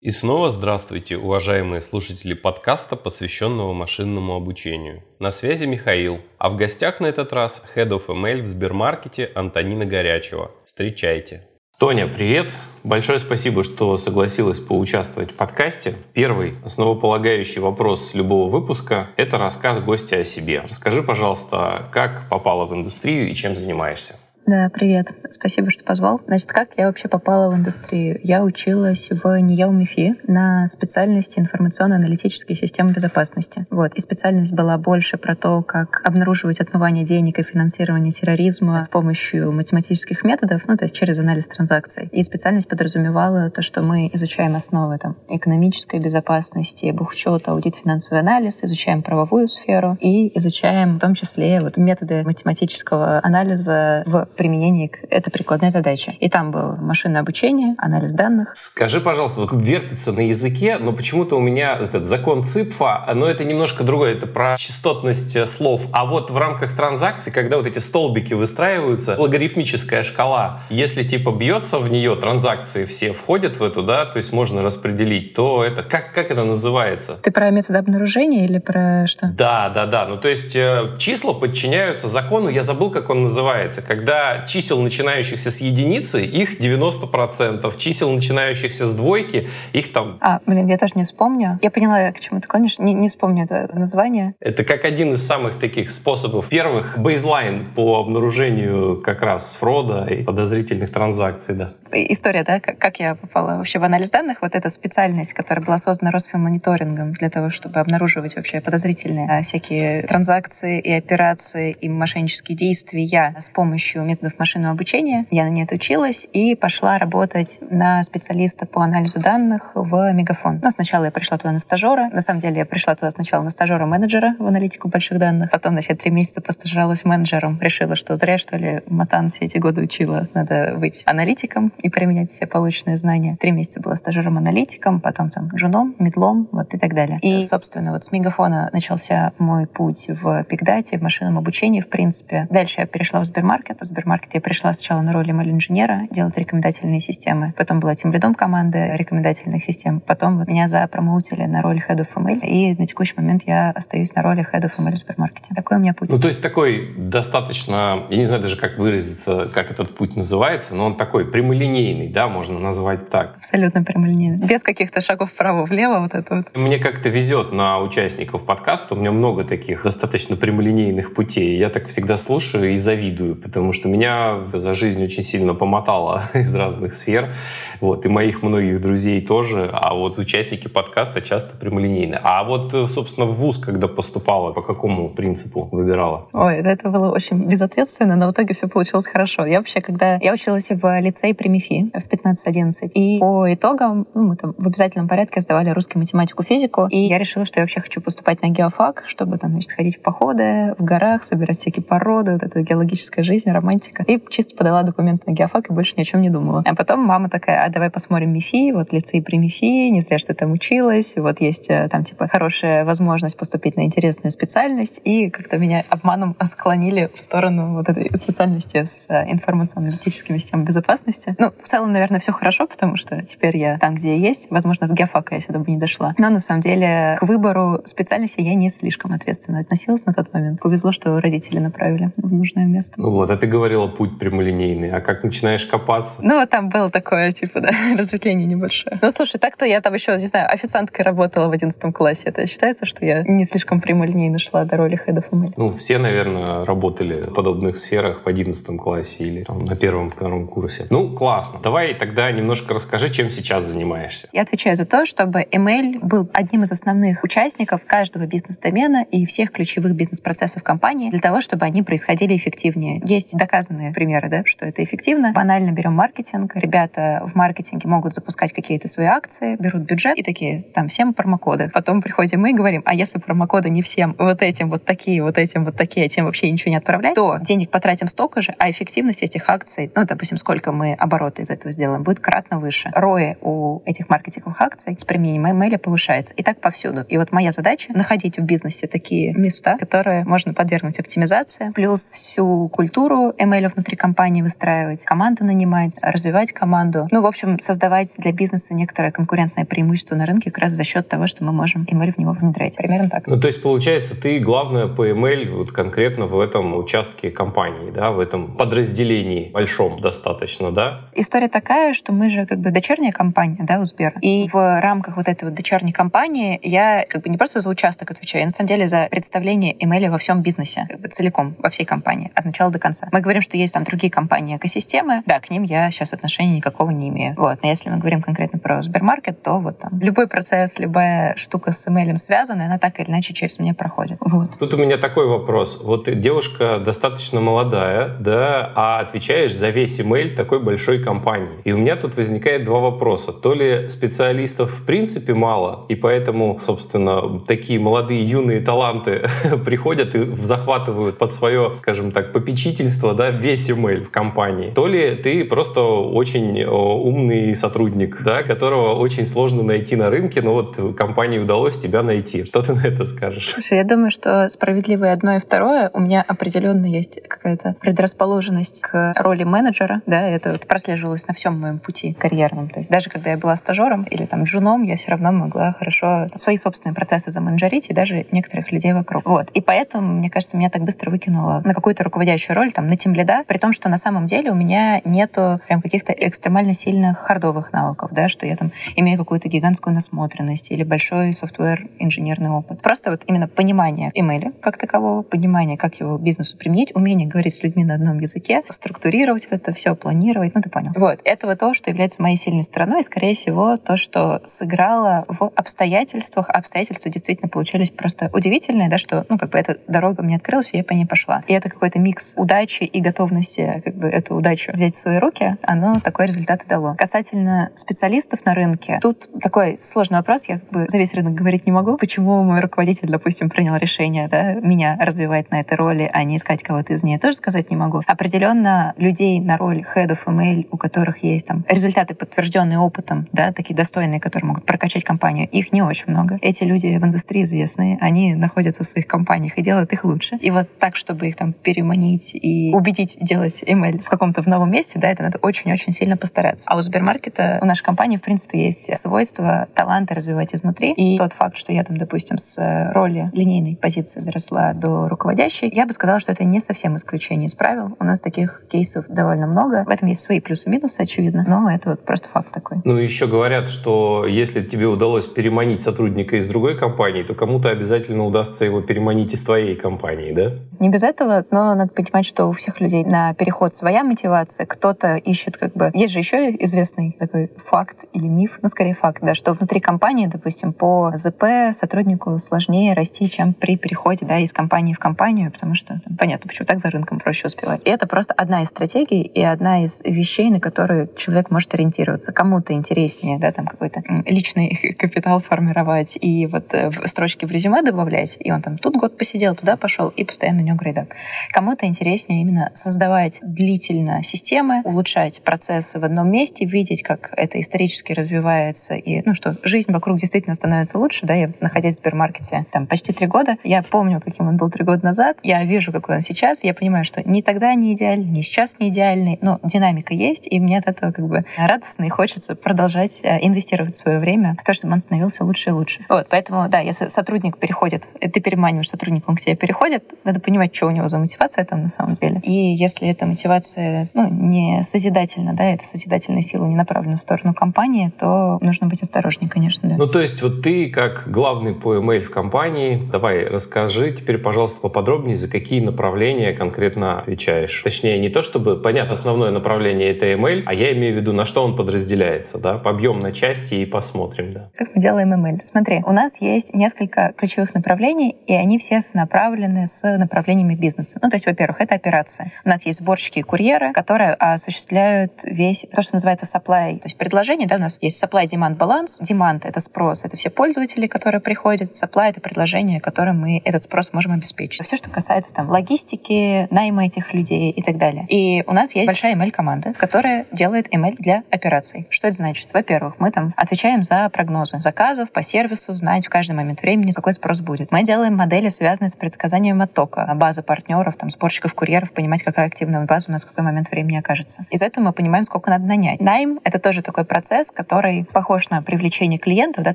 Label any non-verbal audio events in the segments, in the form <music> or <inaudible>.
И снова здравствуйте, уважаемые слушатели подкаста, посвященного машинному обучению. На связи Михаил, а в гостях на этот раз Head of ML в Сбермаркете Антонина Горячева. Встречайте. Тоня, привет! Большое спасибо, что согласилась поучаствовать в подкасте. Первый основополагающий вопрос любого выпуска – это рассказ гостя о себе. Расскажи, пожалуйста, как попала в индустрию и чем занимаешься? Да, привет. Спасибо, что позвал. Значит, как я вообще попала в индустрию? Я училась в НИЯУ МИФИ на специальности информационно-аналитические системы безопасности. Вот. И специальность была больше про то, как обнаруживать отмывание денег и финансирование терроризма с помощью математических методов, ну, то есть через анализ транзакций. И специальность подразумевала то, что мы изучаем основы там, экономической безопасности, бухучета, аудит, финансовый анализ, изучаем правовую сферу и изучаем в том числе вот, методы математического анализа в применении к этой прикладной задаче. И там было машинное обучение, анализ данных. Скажи, пожалуйста, вот вертится на языке, но почему-то у меня этот закон ЦИПФа, но это немножко другое, это про частотность э, слов. А вот в рамках транзакций, когда вот эти столбики выстраиваются, логарифмическая шкала, если типа бьется в нее, транзакции все входят в эту, да, то есть можно распределить, то это как, как это называется? Ты про метод обнаружения или про что? Да, да, да. Ну, то есть э, числа подчиняются закону, я забыл, как он называется, когда чисел, начинающихся с единицы, их 90%. Чисел, начинающихся с двойки, их там... А, блин, я тоже не вспомню. Я поняла, к чему ты клонишь. Не, не вспомню это название. Это как один из самых таких способов. Первых, бейзлайн по обнаружению как раз фрода и подозрительных транзакций, да. История, да, как, я попала вообще в анализ данных. Вот эта специальность, которая была создана Росфинмониторингом для того, чтобы обнаруживать вообще подозрительные а, всякие транзакции и операции и мошеннические действия с помощью методов машинного обучения. Я на ней отучилась и пошла работать на специалиста по анализу данных в Мегафон. Но сначала я пришла туда на стажера. На самом деле я пришла туда сначала на стажера-менеджера в аналитику больших данных. Потом, значит, три месяца постажировалась менеджером. Решила, что зря, что ли, Матан все эти годы учила. Надо быть аналитиком и применять все полученные знания. Три месяца была стажером-аналитиком, потом там джуном, медлом, вот и так далее. И, собственно, вот с Мегафона начался мой путь в пикдате, в машинном обучении, в принципе. Дальше я перешла в Сбермаркет. В Сбермаркет я пришла сначала на роль ML-инженера, делать рекомендательные системы. Потом была тем лидом команды рекомендательных систем. Потом меня запромоутили на роль Head of ML. И на текущий момент я остаюсь на роли Head of ML в Сбермаркете. Такой у меня путь. Ну, то есть такой достаточно, я не знаю даже, как выразиться, как этот путь называется, но он такой прямолинейный, да, можно назвать так. Абсолютно прямолинейный. Без каких-то шагов вправо-влево, вот это вот. Мне как-то везет на участников подкаста. У меня много таких достаточно прямолинейных путей. Я так всегда слушаю и завидую, потому что меня за жизнь очень сильно помотало <laughs> из разных сфер. Вот, и моих многих друзей тоже. А вот участники подкаста часто прямолинейны. А вот, собственно, в ВУЗ, когда поступала, по какому принципу выбирала? Ой, это было очень безответственно, но в итоге все получилось хорошо. Я вообще, когда... Я училась в лицее при МИФИ в 15-11, и по итогам ну, мы там в обязательном порядке сдавали русский математику, физику, и я решила, что я вообще хочу поступать на геофак, чтобы там, значит, ходить в походы, в горах, собирать всякие породы, вот эта геологическая жизнь, романтика. И чисто подала документы на геофак и больше ни о чем не думала. А потом мама такая, а давай посмотрим МИФИ, вот лицей при МИФИ, не зря, что там училась, вот есть э, там типа хорошая возможность поступить на интересную специальность, и как-то меня обманом <laughs> склонили в сторону вот этой специальности с э, информационно-аналитическими системами безопасности. Ну, в целом, наверное, все хорошо, потому что теперь я там, где я есть. Возможно, с геофака я сюда бы не дошла. Но на самом деле к выбору специальности я не слишком ответственно относилась на тот момент. Повезло, что родители направили в нужное место. Вот, а ты говорила путь прямолинейный. А как начинаешь копаться? Ну, вот там было такое, типа, да, <laughs> разветвление небольшое. Ну, слушай, так-то я там еще, не знаю, официанткой работала в 11 классе. Это считается, что я не слишком прямолинейно шла до роли of ML? Ну, все, наверное, работали в подобных сферах в 11 классе или там, на первом, втором курсе. Ну, классно. Давай тогда немножко расскажи, чем сейчас занимаешься. Я отвечаю за то, чтобы ML был одним из основных участников каждого бизнес-домена и всех ключевых бизнес-процессов компании для того, чтобы они происходили эффективнее. Есть доказанные примеры, да, что это эффективно. Банально берем маркетинг. Ребята в маркетинге могут запускать какие-то свои акции, берут бюджет и такие, там, всем промокоды. Потом приходим мы и говорим, а если промокоды не всем вот этим вот такие, вот этим вот такие, а тем вообще ничего не отправлять, то денег потратим столько же, а эффективность этих акций, ну, допустим, сколько мы обороты из этого сделаем, будет кратно выше. Рои у этих маркетинговых акций с применением ML повышается. И так повсюду. И вот моя задача — находить в бизнесе такие места, которые можно подвергнуть оптимизации, плюс всю культуру email внутри компании выстраивать, команду нанимать, развивать команду. Ну, в общем, создавать для бизнеса некоторое конкурентное преимущество на рынке как раз за счет того, что мы можем email в него внедрять. Примерно так. Ну, то есть, получается, ты главное по email вот конкретно в этом участке компании, да, в этом подразделении большом достаточно, да? История такая, что мы же как бы дочерняя компания, да, у Сбера. И в рамках вот этой вот дочерней компании я как бы не просто за участок отвечаю, я на самом деле за представление email во всем бизнесе, как бы целиком, во всей компании, от начала до конца. Мы говорим, что есть там другие компании экосистемы, да, к ним я сейчас отношения никакого не имею. Вот. Но если мы говорим конкретно про Сбермаркет, то вот там любой процесс, любая штука с email связана, она так или иначе через меня проходит. Вот. Тут у меня такой вопрос. Вот девушка достаточно молодая, да, а отвечаешь за весь email такой большой компании. И у меня тут возникает два вопроса. То ли специалистов в принципе мало, и поэтому, собственно, такие молодые юные таланты <laughs> приходят и захватывают под свое, скажем так, попечительство, да, весь email в компании. То ли ты просто очень умный сотрудник, да, которого очень сложно найти на рынке, но вот компании удалось тебя найти. Что ты на это скажешь? Слушай, я думаю, что справедливо и одно и второе. У меня определенно есть какая-то предрасположенность к роли менеджера, да, это вот прослеживалось на всем моем пути карьерном. То есть даже когда я была стажером или там джуном, я все равно могла хорошо свои собственные процессы заменеджерить и даже некоторых людей вокруг. Вот. И поэтому, мне кажется, меня так быстро выкинуло на какую-то руководящую роль, там, на тем лида, при том, что на самом деле у меня нету прям каких-то экстремально сильных хардовых навыков, да, что я там имею какую-то гигантскую насмотренность или большой софтвер инженерный опыт. Просто вот именно понимание имейля как такового, понимание, как его бизнесу применить, умение говорить с людьми на одном языке, структурировать это все, планировать, ну ты понял. Вот. Это вот то, что является моей сильной стороной, и, скорее всего, то, что сыграло в обстоятельствах. Обстоятельства действительно получились просто удивительные, да, что, ну, как бы эта дорога мне открылась, и я по ней пошла. И это какой-то микс удачи и готовности, как бы, эту удачу взять в свои руки, оно такой результат и дало. Касательно специалистов на рынке, тут такой сложный вопрос, я как бы за весь рынок говорить не могу, почему мой руководитель, допустим, принял решение, да, меня развивать на этой роли, а не искать кого-то из нее, тоже сказать не могу. Определенно людей на роль head of ML, у которых есть там результаты, подтвержденные опытом, да, такие достойные, которые могут прокачать компанию, их не очень много. Эти люди в индустрии известные, они находятся в своих компаниях и делают их лучше. И вот так, чтобы их там переманить и убедить делать ML в каком-то в новом месте, да, это надо очень-очень сильно постараться. А у Сбермаркета, у нашей компании, в принципе, есть свойство таланты развивать изнутри. И тот факт, что я там, допустим, с роли линейной позиции доросла до руководящей, я бы сказала, что это не совсем исключение из правил. У нас таких кейсов довольно много. В этом есть свои плюсы-минусы, очевидно, но это вот просто факт такой. Ну, еще говорят, что если тебе удалось переманить сотрудника из другой компании, то кому-то обязательно удастся его переманить из твоей компании, да? Не без этого, но надо понимать, что у всех людей на переход своя мотивация. Кто-то ищет как бы... Есть же еще известный такой факт или миф, ну, скорее факт, да, что внутри компании, допустим, по ЗП сотруднику сложнее расти, чем при переходе да, из компании в компанию, потому что там, понятно, почему так за рынком проще успевать. И это просто одна из стратегий и одна из вещей, на которые человек может ориентироваться. Кому-то интереснее, да, там какой-то личный <laughs> капитал формировать и вот э, строчки в резюме добавлять, и он там тут год посидел, туда пошел, и постоянно у него грейдап. Кому-то интереснее именно создавать длительно системы, улучшать процессы в одном месте, видеть, как это исторически развивается, и ну что, жизнь вокруг действительно становится лучше, да, я находясь в супермаркете там почти три года, я помню, каким он был три года назад, я вижу, какой он сейчас, я понимаю, что ни тогда не идеальный, ни сейчас не идеальный, но динамика есть, и мне от этого как бы радостно и хочется продолжать э, инвестировать свое время в то, чтобы он становился лучше и лучше. Вот, поэтому, да, если сотрудник переходит, э, ты переманиваешь сотрудника, он к тебе переходит, надо понимать, что у него за мотивация там на самом деле. И если эта мотивация ну, не созидательна, да, это созидательная сила не направлена в сторону компании, то нужно быть осторожнее, конечно, да. Ну, то есть вот ты как главный по email в компании, давай расскажи теперь, пожалуйста, поподробнее, за какие направления конкретно отвечаешь. Точнее, не то чтобы, понятно, основное направление это email, а я имею в виду, на что он подразделяется, да, побьем на части и посмотрим, да. Как мы делаем email? Смотри, у нас есть несколько ключевых направлений, и они все направлены с направлениями бизнеса. Ну, то есть, во-первых, это операция. У нас есть сборщики и курьеры, которые осуществляют весь то, что называется supply, то есть предложение, да, у нас есть supply-demand баланс. Demand — это спрос, это все пользователи, которые приходят. Supply — это предложение, которым мы этот спрос можем обеспечить. Все, что касается там логистики, найма этих людей и так далее. И у нас есть большая ML-команда, которая делает ML для операций. Что это значит? Во-первых, мы там отвечаем за прогнозы заказов по сервису, знать в каждый момент времени, какой спрос будет. Мы делаем модели, связанные с предсказанием оттока, база партнеров, там, сборщиков, курьеров, понимаем, понимать, какая активная база у нас в какой момент времени окажется. Из этого мы понимаем, сколько надо нанять. Найм — это тоже такой процесс, который похож на привлечение клиентов, да,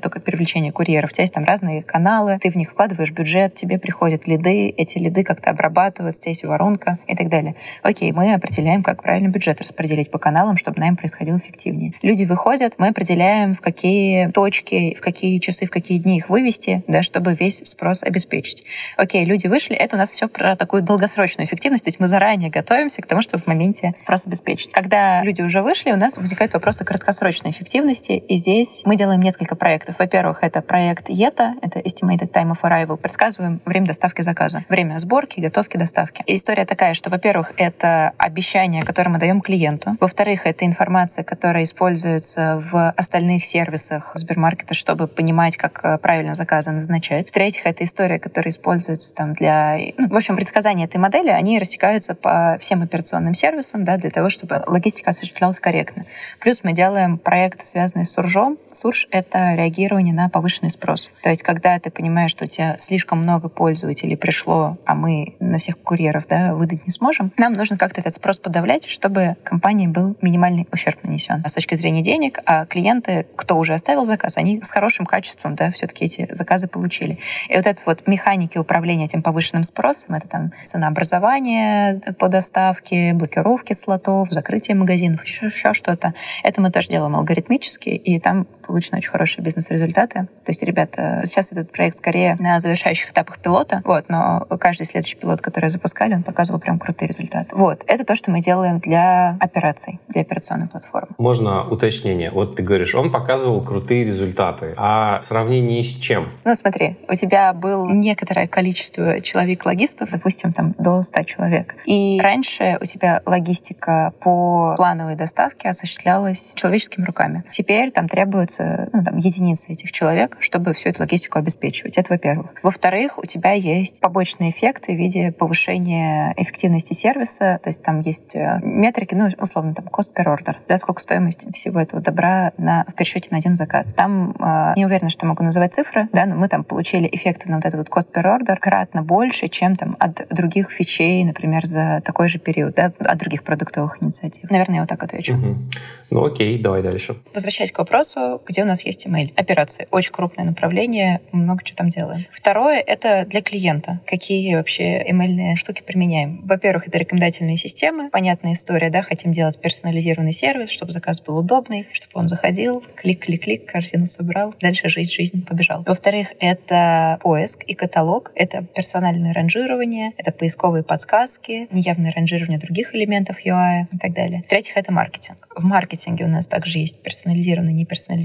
только привлечение курьеров. У тебя есть там разные каналы, ты в них вкладываешь бюджет, тебе приходят лиды, эти лиды как-то обрабатывают, здесь воронка и так далее. Окей, мы определяем, как правильно бюджет распределить по каналам, чтобы найм происходил эффективнее. Люди выходят, мы определяем, в какие точки, в какие часы, в какие дни их вывести, да, чтобы весь спрос обеспечить. Окей, люди вышли, это у нас все про такую долгосрочную эффективность, то есть мы заранее готовимся к тому, чтобы в моменте спрос обеспечить. Когда люди уже вышли, у нас возникают вопросы краткосрочной эффективности, и здесь мы делаем несколько проектов. Во-первых, это проект ETA, это Estimated Time of Arrival, предсказываем время доставки заказа, время сборки, готовки, доставки. И история такая, что, во-первых, это обещание, которое мы даем клиенту. Во-вторых, это информация, которая используется в остальных сервисах Сбермаркета, чтобы понимать, как э, правильно заказы назначать. В-третьих, это история, которая используется там для... Ну, в общем, предсказания этой модели, они растекаются по всем операционным сервисам, да, для того, чтобы логистика осуществлялась корректно. Плюс мы делаем проект, связанный с суржом. Сурж — это реагирование на повышенный спрос. То есть, когда ты понимаешь, что у тебя слишком много пользователей пришло, а мы на всех курьеров да, выдать не сможем, нам нужно как-то этот спрос подавлять, чтобы компании был минимальный ущерб нанесен. А с точки зрения денег, а клиенты, кто уже оставил заказ, они с хорошим качеством да, все-таки эти заказы получили. И вот это вот механики управления этим повышенным спросом, это там ценообразование по доставке, блокировки слотов, закрытие магазинов, еще, еще что-то. Это мы тоже делаем алгоритмически, и там получены очень хорошие бизнес-результаты. То есть, ребята, сейчас этот проект скорее на завершающих этапах пилота, вот, но каждый следующий пилот, который запускали, он показывал прям крутые результаты. Вот, это то, что мы делаем для операций, для операционной платформы. Можно уточнение? Вот ты говоришь, он показывал крутые результаты, а в сравнении с чем? Ну, смотри, у тебя было некоторое количество человек-логистов, допустим, там до 100 человек. И раньше у тебя логистика по плановой доставке осуществлялась человеческими руками. Теперь там требуется ну, там, единицы этих человек, чтобы всю эту логистику обеспечивать. Это во-первых. Во-вторых, у тебя есть побочные эффекты в виде повышения эффективности сервиса. То есть там есть э, метрики, ну, условно, там, cost per order, да, сколько стоимость всего этого добра на, в пересчете на один заказ. Там э, не уверена, что могу называть цифры, да, но мы там получили эффекты на вот этот вот cost per order кратно больше, чем там от других фичей, например, за такой же период, да, от других продуктовых инициатив. Наверное, я вот так отвечу. Угу. Ну окей, давай дальше. Возвращаясь к вопросу, где у нас есть email. Операции. Очень крупное направление, много чего там делаем. Второе — это для клиента. Какие вообще email штуки применяем? Во-первых, это рекомендательные системы. Понятная история, да, хотим делать персонализированный сервис, чтобы заказ был удобный, чтобы он заходил, клик-клик-клик, корзину собрал, дальше жизнь, жизнь побежал. Во-вторых, это поиск и каталог, это персональное ранжирование, это поисковые подсказки, неявное ранжирование других элементов UI и так далее. В-третьих, это маркетинг. В маркетинге у нас также есть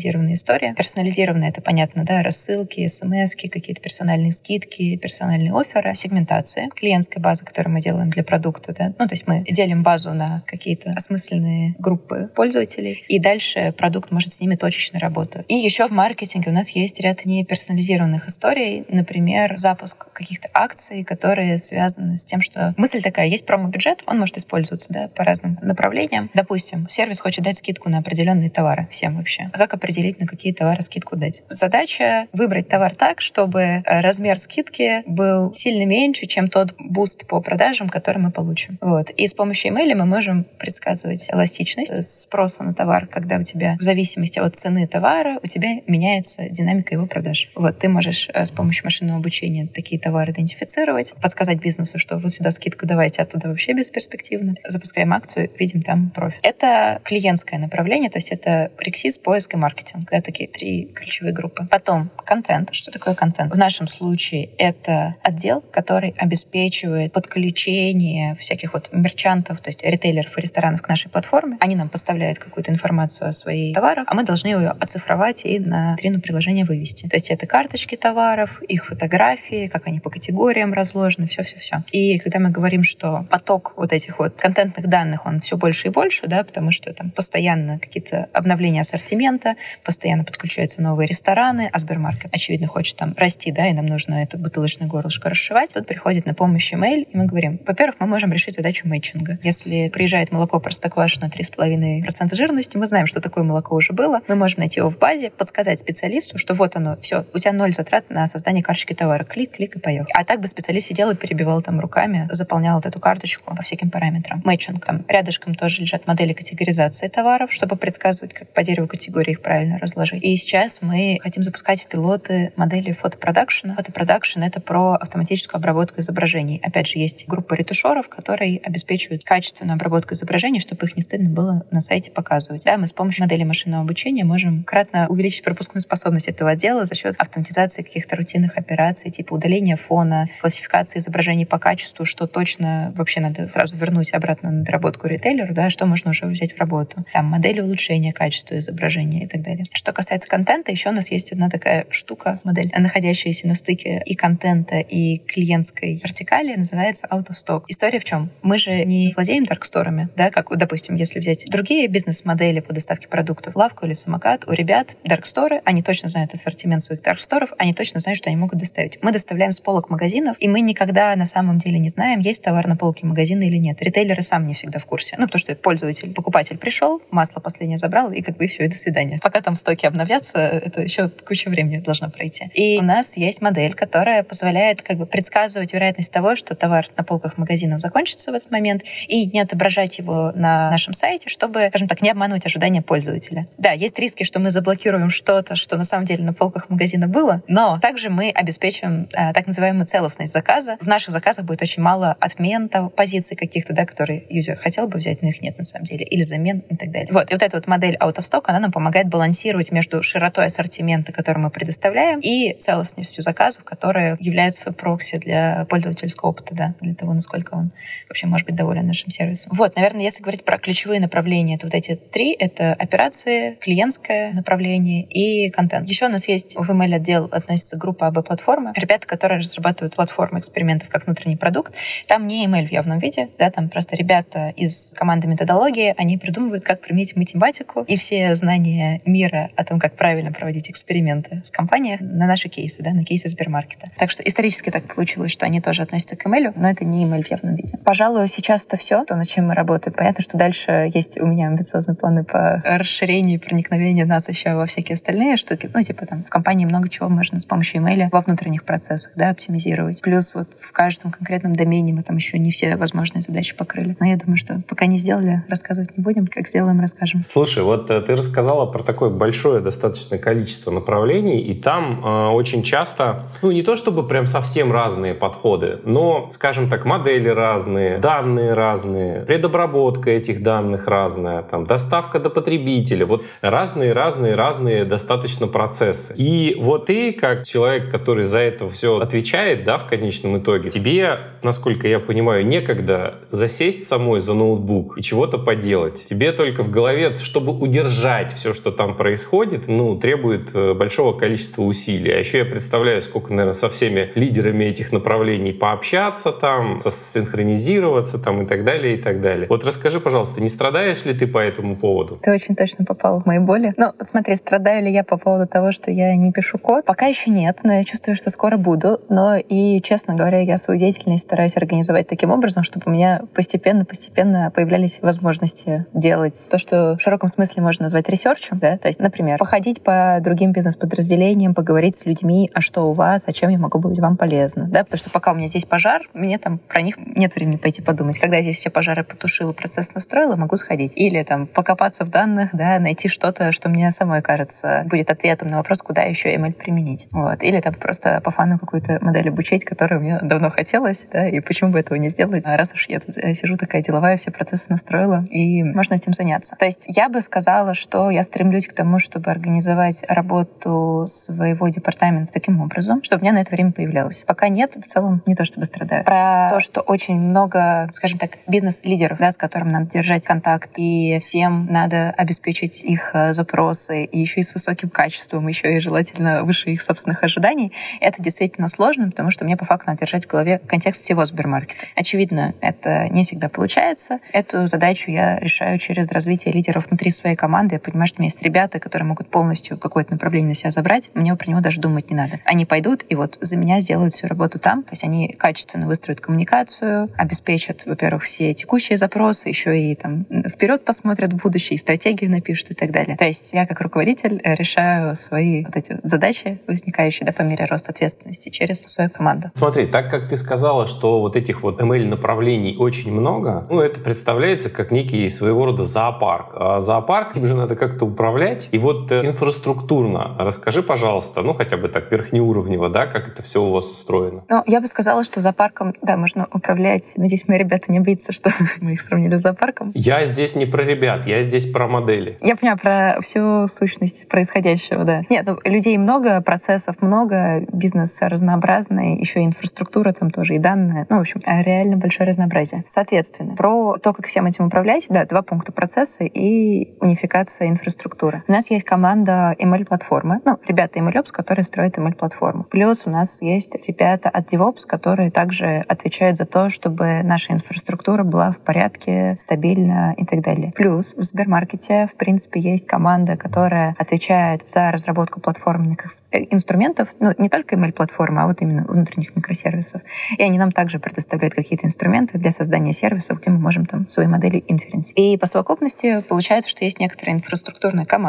персонализированная, история. Персонализированная — это, понятно, да, рассылки, смс какие-то персональные скидки, персональные offer ы, сегментация, клиентская база, которую мы делаем для продукта, да, ну, то есть мы делим базу на какие-то осмысленные группы пользователей, и дальше продукт может с ними точечно работать. И еще в маркетинге у нас есть ряд неперсонализированных историй, например, запуск каких-то акций, которые связаны с тем, что мысль такая, есть промо-бюджет, он может использоваться да, по разным направлениям. Допустим, сервис хочет дать скидку на определенные товары всем вообще. А как определить, на какие товары скидку дать? Задача выбрать товар так, чтобы э, размер скидки был сильно меньше, чем тот boost по продажам, который мы получим. Вот. И с помощью ML мы можем предсказывать эластичность спроса на товар, когда у тебя в зависимости от цены товара у тебя меняется динамика его продаж. Вот ты можешь э, с помощью машинного обучения такие товары идентифицировать, подсказать бизнесу, что вот сюда скидку давайте, а туда вообще бесперспективно. Запускаем акцию, видим там профит. Это клиентское направление, то есть это прексис, поиск и маркетинг. Да, такие три ключевые группы. Потом контент. Что такое контент? В нашем случае это отдел, который обеспечивает подключение всяких вот мерчантов, то есть ритейлеров и ресторанов к нашей платформе. Они нам поставляют какую-то информацию о своих товарах, а мы должны ее оцифровать и на витрину приложения вывести. То есть это карточки товаров, их фотографии, как они по категориям разложены, все-все-все. И когда мы говорим, что поток вот этих вот контентных данных, он все больше и больше, да, потому что там постоянно какие-то обновления ассортимента, постоянно подключаются новые рестораны, а Сбермаркет, очевидно, хочет там расти, да, и нам нужно это бутылочное горлышко расшивать. Тут приходит на помощь email, и мы говорим, во-первых, мы можем решить задачу мэтчинга. Если приезжает молоко простоквашино 3,5% жирности, мы знаем, что такое молоко уже было, мы можем найти его в базе, подсказать специалисту, что вот оно, все, у тебя ноль затрат на создание карточки товара. Клик, клик и поехал. А так бы специалист сидел и перебивал там руками, заполнял вот эту карточку по всяким параметрам. Мэтчинг. Там рядышком тоже лежат модели категоризации товаров, чтобы предсказывать, как по дереву категории их правильно разложить. И сейчас мы хотим запускать в пилоты модели фотопродакшена. Фотопродакшн — это про автоматическую обработку изображений. Опять же, есть группа ретушеров, которые обеспечивают качественную обработку изображений, чтобы их не стыдно было на сайте показывать. Да, мы с помощью модели машинного обучения можем кратно увеличить пропускную способность этого отдела за счет автоматизации каких-то рутинных операций, типа удаления фона, классификации изображений по качеству, что точно вообще надо сразу вернуть обратно на доработку ритейлеру, да, что можно уже взять в работу. Там модели улучшения качества изображения и так далее. Что касается контента, еще у нас есть одна такая штука, модель, находящаяся на стыке и контента, и клиентской вертикали, называется out of stock. История в чем? Мы же не владеем дарксторами, да, как, допустим, если взять другие бизнес-модели по доставке продуктов, лавку или самокат, у ребят дарксторы, они точно знают ассортимент своих дарксторов, они точно знают, что они могут доставить. Мы доставляем с полок магазинов, и мы никогда на самом деле не знаем, есть товар на полке магазина или нет. Ритейлеры сам не всегда в курсе. Ну, потому что пользователь, покупатель пришел, масло последнее забрал, и как бы все, и до свидания. Пока там стоки обновятся, это еще куча времени должно пройти. И у нас есть модель, которая позволяет как бы предсказывать вероятность того, что товар на полках магазинов закончится в этот момент, и не отображать его на нашем сайте, чтобы, скажем так, не обманывать ожидания пользователя. Да, есть риски, что мы заблокируем что-то, что на самом деле на полках магазина было, но также мы обеспечиваем э, так называемую целостность заказа. В наших заказах будет очень мало отмен того, позиций каких-то, да, которые юзер хотел бы взять, но их нет на самом деле, или замен и так далее. Вот, и вот эта вот модель out of stock, она нам помогает балансировать между широтой ассортимента, который мы предоставляем, и целостностью заказов, которые являются прокси для пользовательского опыта, да, для того, насколько он вообще может быть доволен нашим сервисом. Вот, наверное, если говорить про ключевые направления, то вот эти три — это операции, клиентское направление и контент. Еще у нас есть в email отдел относится группа АБ-платформы. Ребята, которые разрабатывают платформы экспериментов как внутренний продукт. Там не email в явном виде, да, там просто ребята из команды методологии, они придумывают, как применить математику и все знания мира о том, как правильно проводить эксперименты в компаниях на наши кейсы, да, на кейсы Сбермаркета. Так что исторически так получилось, что они тоже относятся к email, но это не email в явном виде. Пожалуй, сейчас это все, то, над чем мы работаем. Понятно, что дальше есть у меня амбициозные планы по расширению и проникновению нас еще во всякие остальные штуки. Ну, типа там в компании много чего можно с помощью email во внутренних процессах, да, оптимизировать. Плюс вот в каждом конкретном домене мы там еще не все возможные задачи покрыли. Но я думаю, что пока не сделали, рассказывать не будем. Как сделаем, расскажем. Слушай, вот э, ты рассказала про большое достаточно количество направлений, и там э, очень часто, ну не то чтобы прям совсем разные подходы, но, скажем так, модели разные, данные разные, предобработка этих данных разная, там, доставка до потребителя, вот разные-разные-разные достаточно процессы. И вот ты, как человек, который за это все отвечает, да, в конечном итоге, тебе, насколько я понимаю, некогда засесть самой за ноутбук и чего-то поделать. Тебе только в голове, чтобы удержать все, что там происходит, ну, требует э, большого количества усилий. А еще я представляю, сколько, наверное, со всеми лидерами этих направлений пообщаться там, синхронизироваться там и так далее, и так далее. Вот расскажи, пожалуйста, не страдаешь ли ты по этому поводу? Ты очень точно попал в мои боли. Ну, смотри, страдаю ли я по поводу того, что я не пишу код? Пока еще нет, но я чувствую, что скоро буду. Но и, честно говоря, я свою деятельность стараюсь организовать таким образом, чтобы у меня постепенно-постепенно появлялись возможности делать то, что в широком смысле можно назвать ресерчем. Да? Есть, например, походить по другим бизнес-подразделениям, поговорить с людьми, а что у вас, о чем я могу быть вам полезна. Да? Потому что пока у меня здесь пожар, мне там про них нет времени пойти подумать. Когда я здесь все пожары потушила, процесс настроила, могу сходить. Или там покопаться в данных, да, найти что-то, что мне самой кажется будет ответом на вопрос, куда еще ML применить. Вот. Или там просто по фану какую-то модель обучить, которую мне давно хотелось, да, и почему бы этого не сделать, а раз уж я тут э, сижу такая деловая, все процессы настроила, и можно этим заняться. То есть я бы сказала, что я стремлюсь к тому, чтобы организовать работу своего департамента таким образом, чтобы у меня на это время появлялось. Пока нет, в целом не то чтобы страдаю. Про то, что очень много, скажем так, бизнес-лидеров, да, с которыми надо держать контакт, и всем надо обеспечить их э, запросы, и еще и с высоким качеством, еще и желательно выше их собственных ожиданий, это действительно сложно, потому что мне по факту надо держать в голове контекст всего супермаркета. Очевидно, это не всегда получается. Эту задачу я решаю через развитие лидеров внутри своей команды. Я понимаю, что у меня есть ребята, ребята, которые могут полностью какое-то направление на себя забрать, мне про него даже думать не надо. Они пойдут и вот за меня сделают всю работу там. То есть они качественно выстроят коммуникацию, обеспечат, во-первых, все текущие запросы, еще и там вперед посмотрят в будущее, и стратегию напишут и так далее. То есть я как руководитель решаю свои вот эти задачи, возникающие да, по мере роста ответственности через свою команду. Смотри, так как ты сказала, что вот этих вот ML-направлений очень много, ну, это представляется как некий своего рода зоопарк. А зоопарк им же надо как-то управлять. И вот э, инфраструктурно расскажи, пожалуйста, ну, хотя бы так верхнеуровнево, да, как это все у вас устроено? Ну, я бы сказала, что зоопарком, да, можно управлять. Надеюсь, мои ребята не боятся, что <laughs> мы их сравнили с зоопарком. Я здесь не про ребят, я здесь про модели. Я понимаю про всю сущность происходящего, да. Нет, ну, людей много, процессов много, бизнес разнообразный, еще и инфраструктура там тоже, и данные. Ну, в общем, реально большое разнообразие. Соответственно, про то, как всем этим управлять, да, два пункта процессы и унификация инфраструктуры. У нас есть команда ML-платформы, ну, ребята MLOps, которые строят ML-платформу. Плюс у нас есть ребята от DevOps, которые также отвечают за то, чтобы наша инфраструктура была в порядке, стабильна и так далее. Плюс в Сбермаркете, в принципе, есть команда, которая отвечает за разработку платформенных э, инструментов, ну, не только ML-платформы, а вот именно внутренних микросервисов. И они нам также предоставляют какие-то инструменты для создания сервисов, где мы можем там свои модели инференс. И по совокупности получается, что есть некоторая инфраструктурная команда,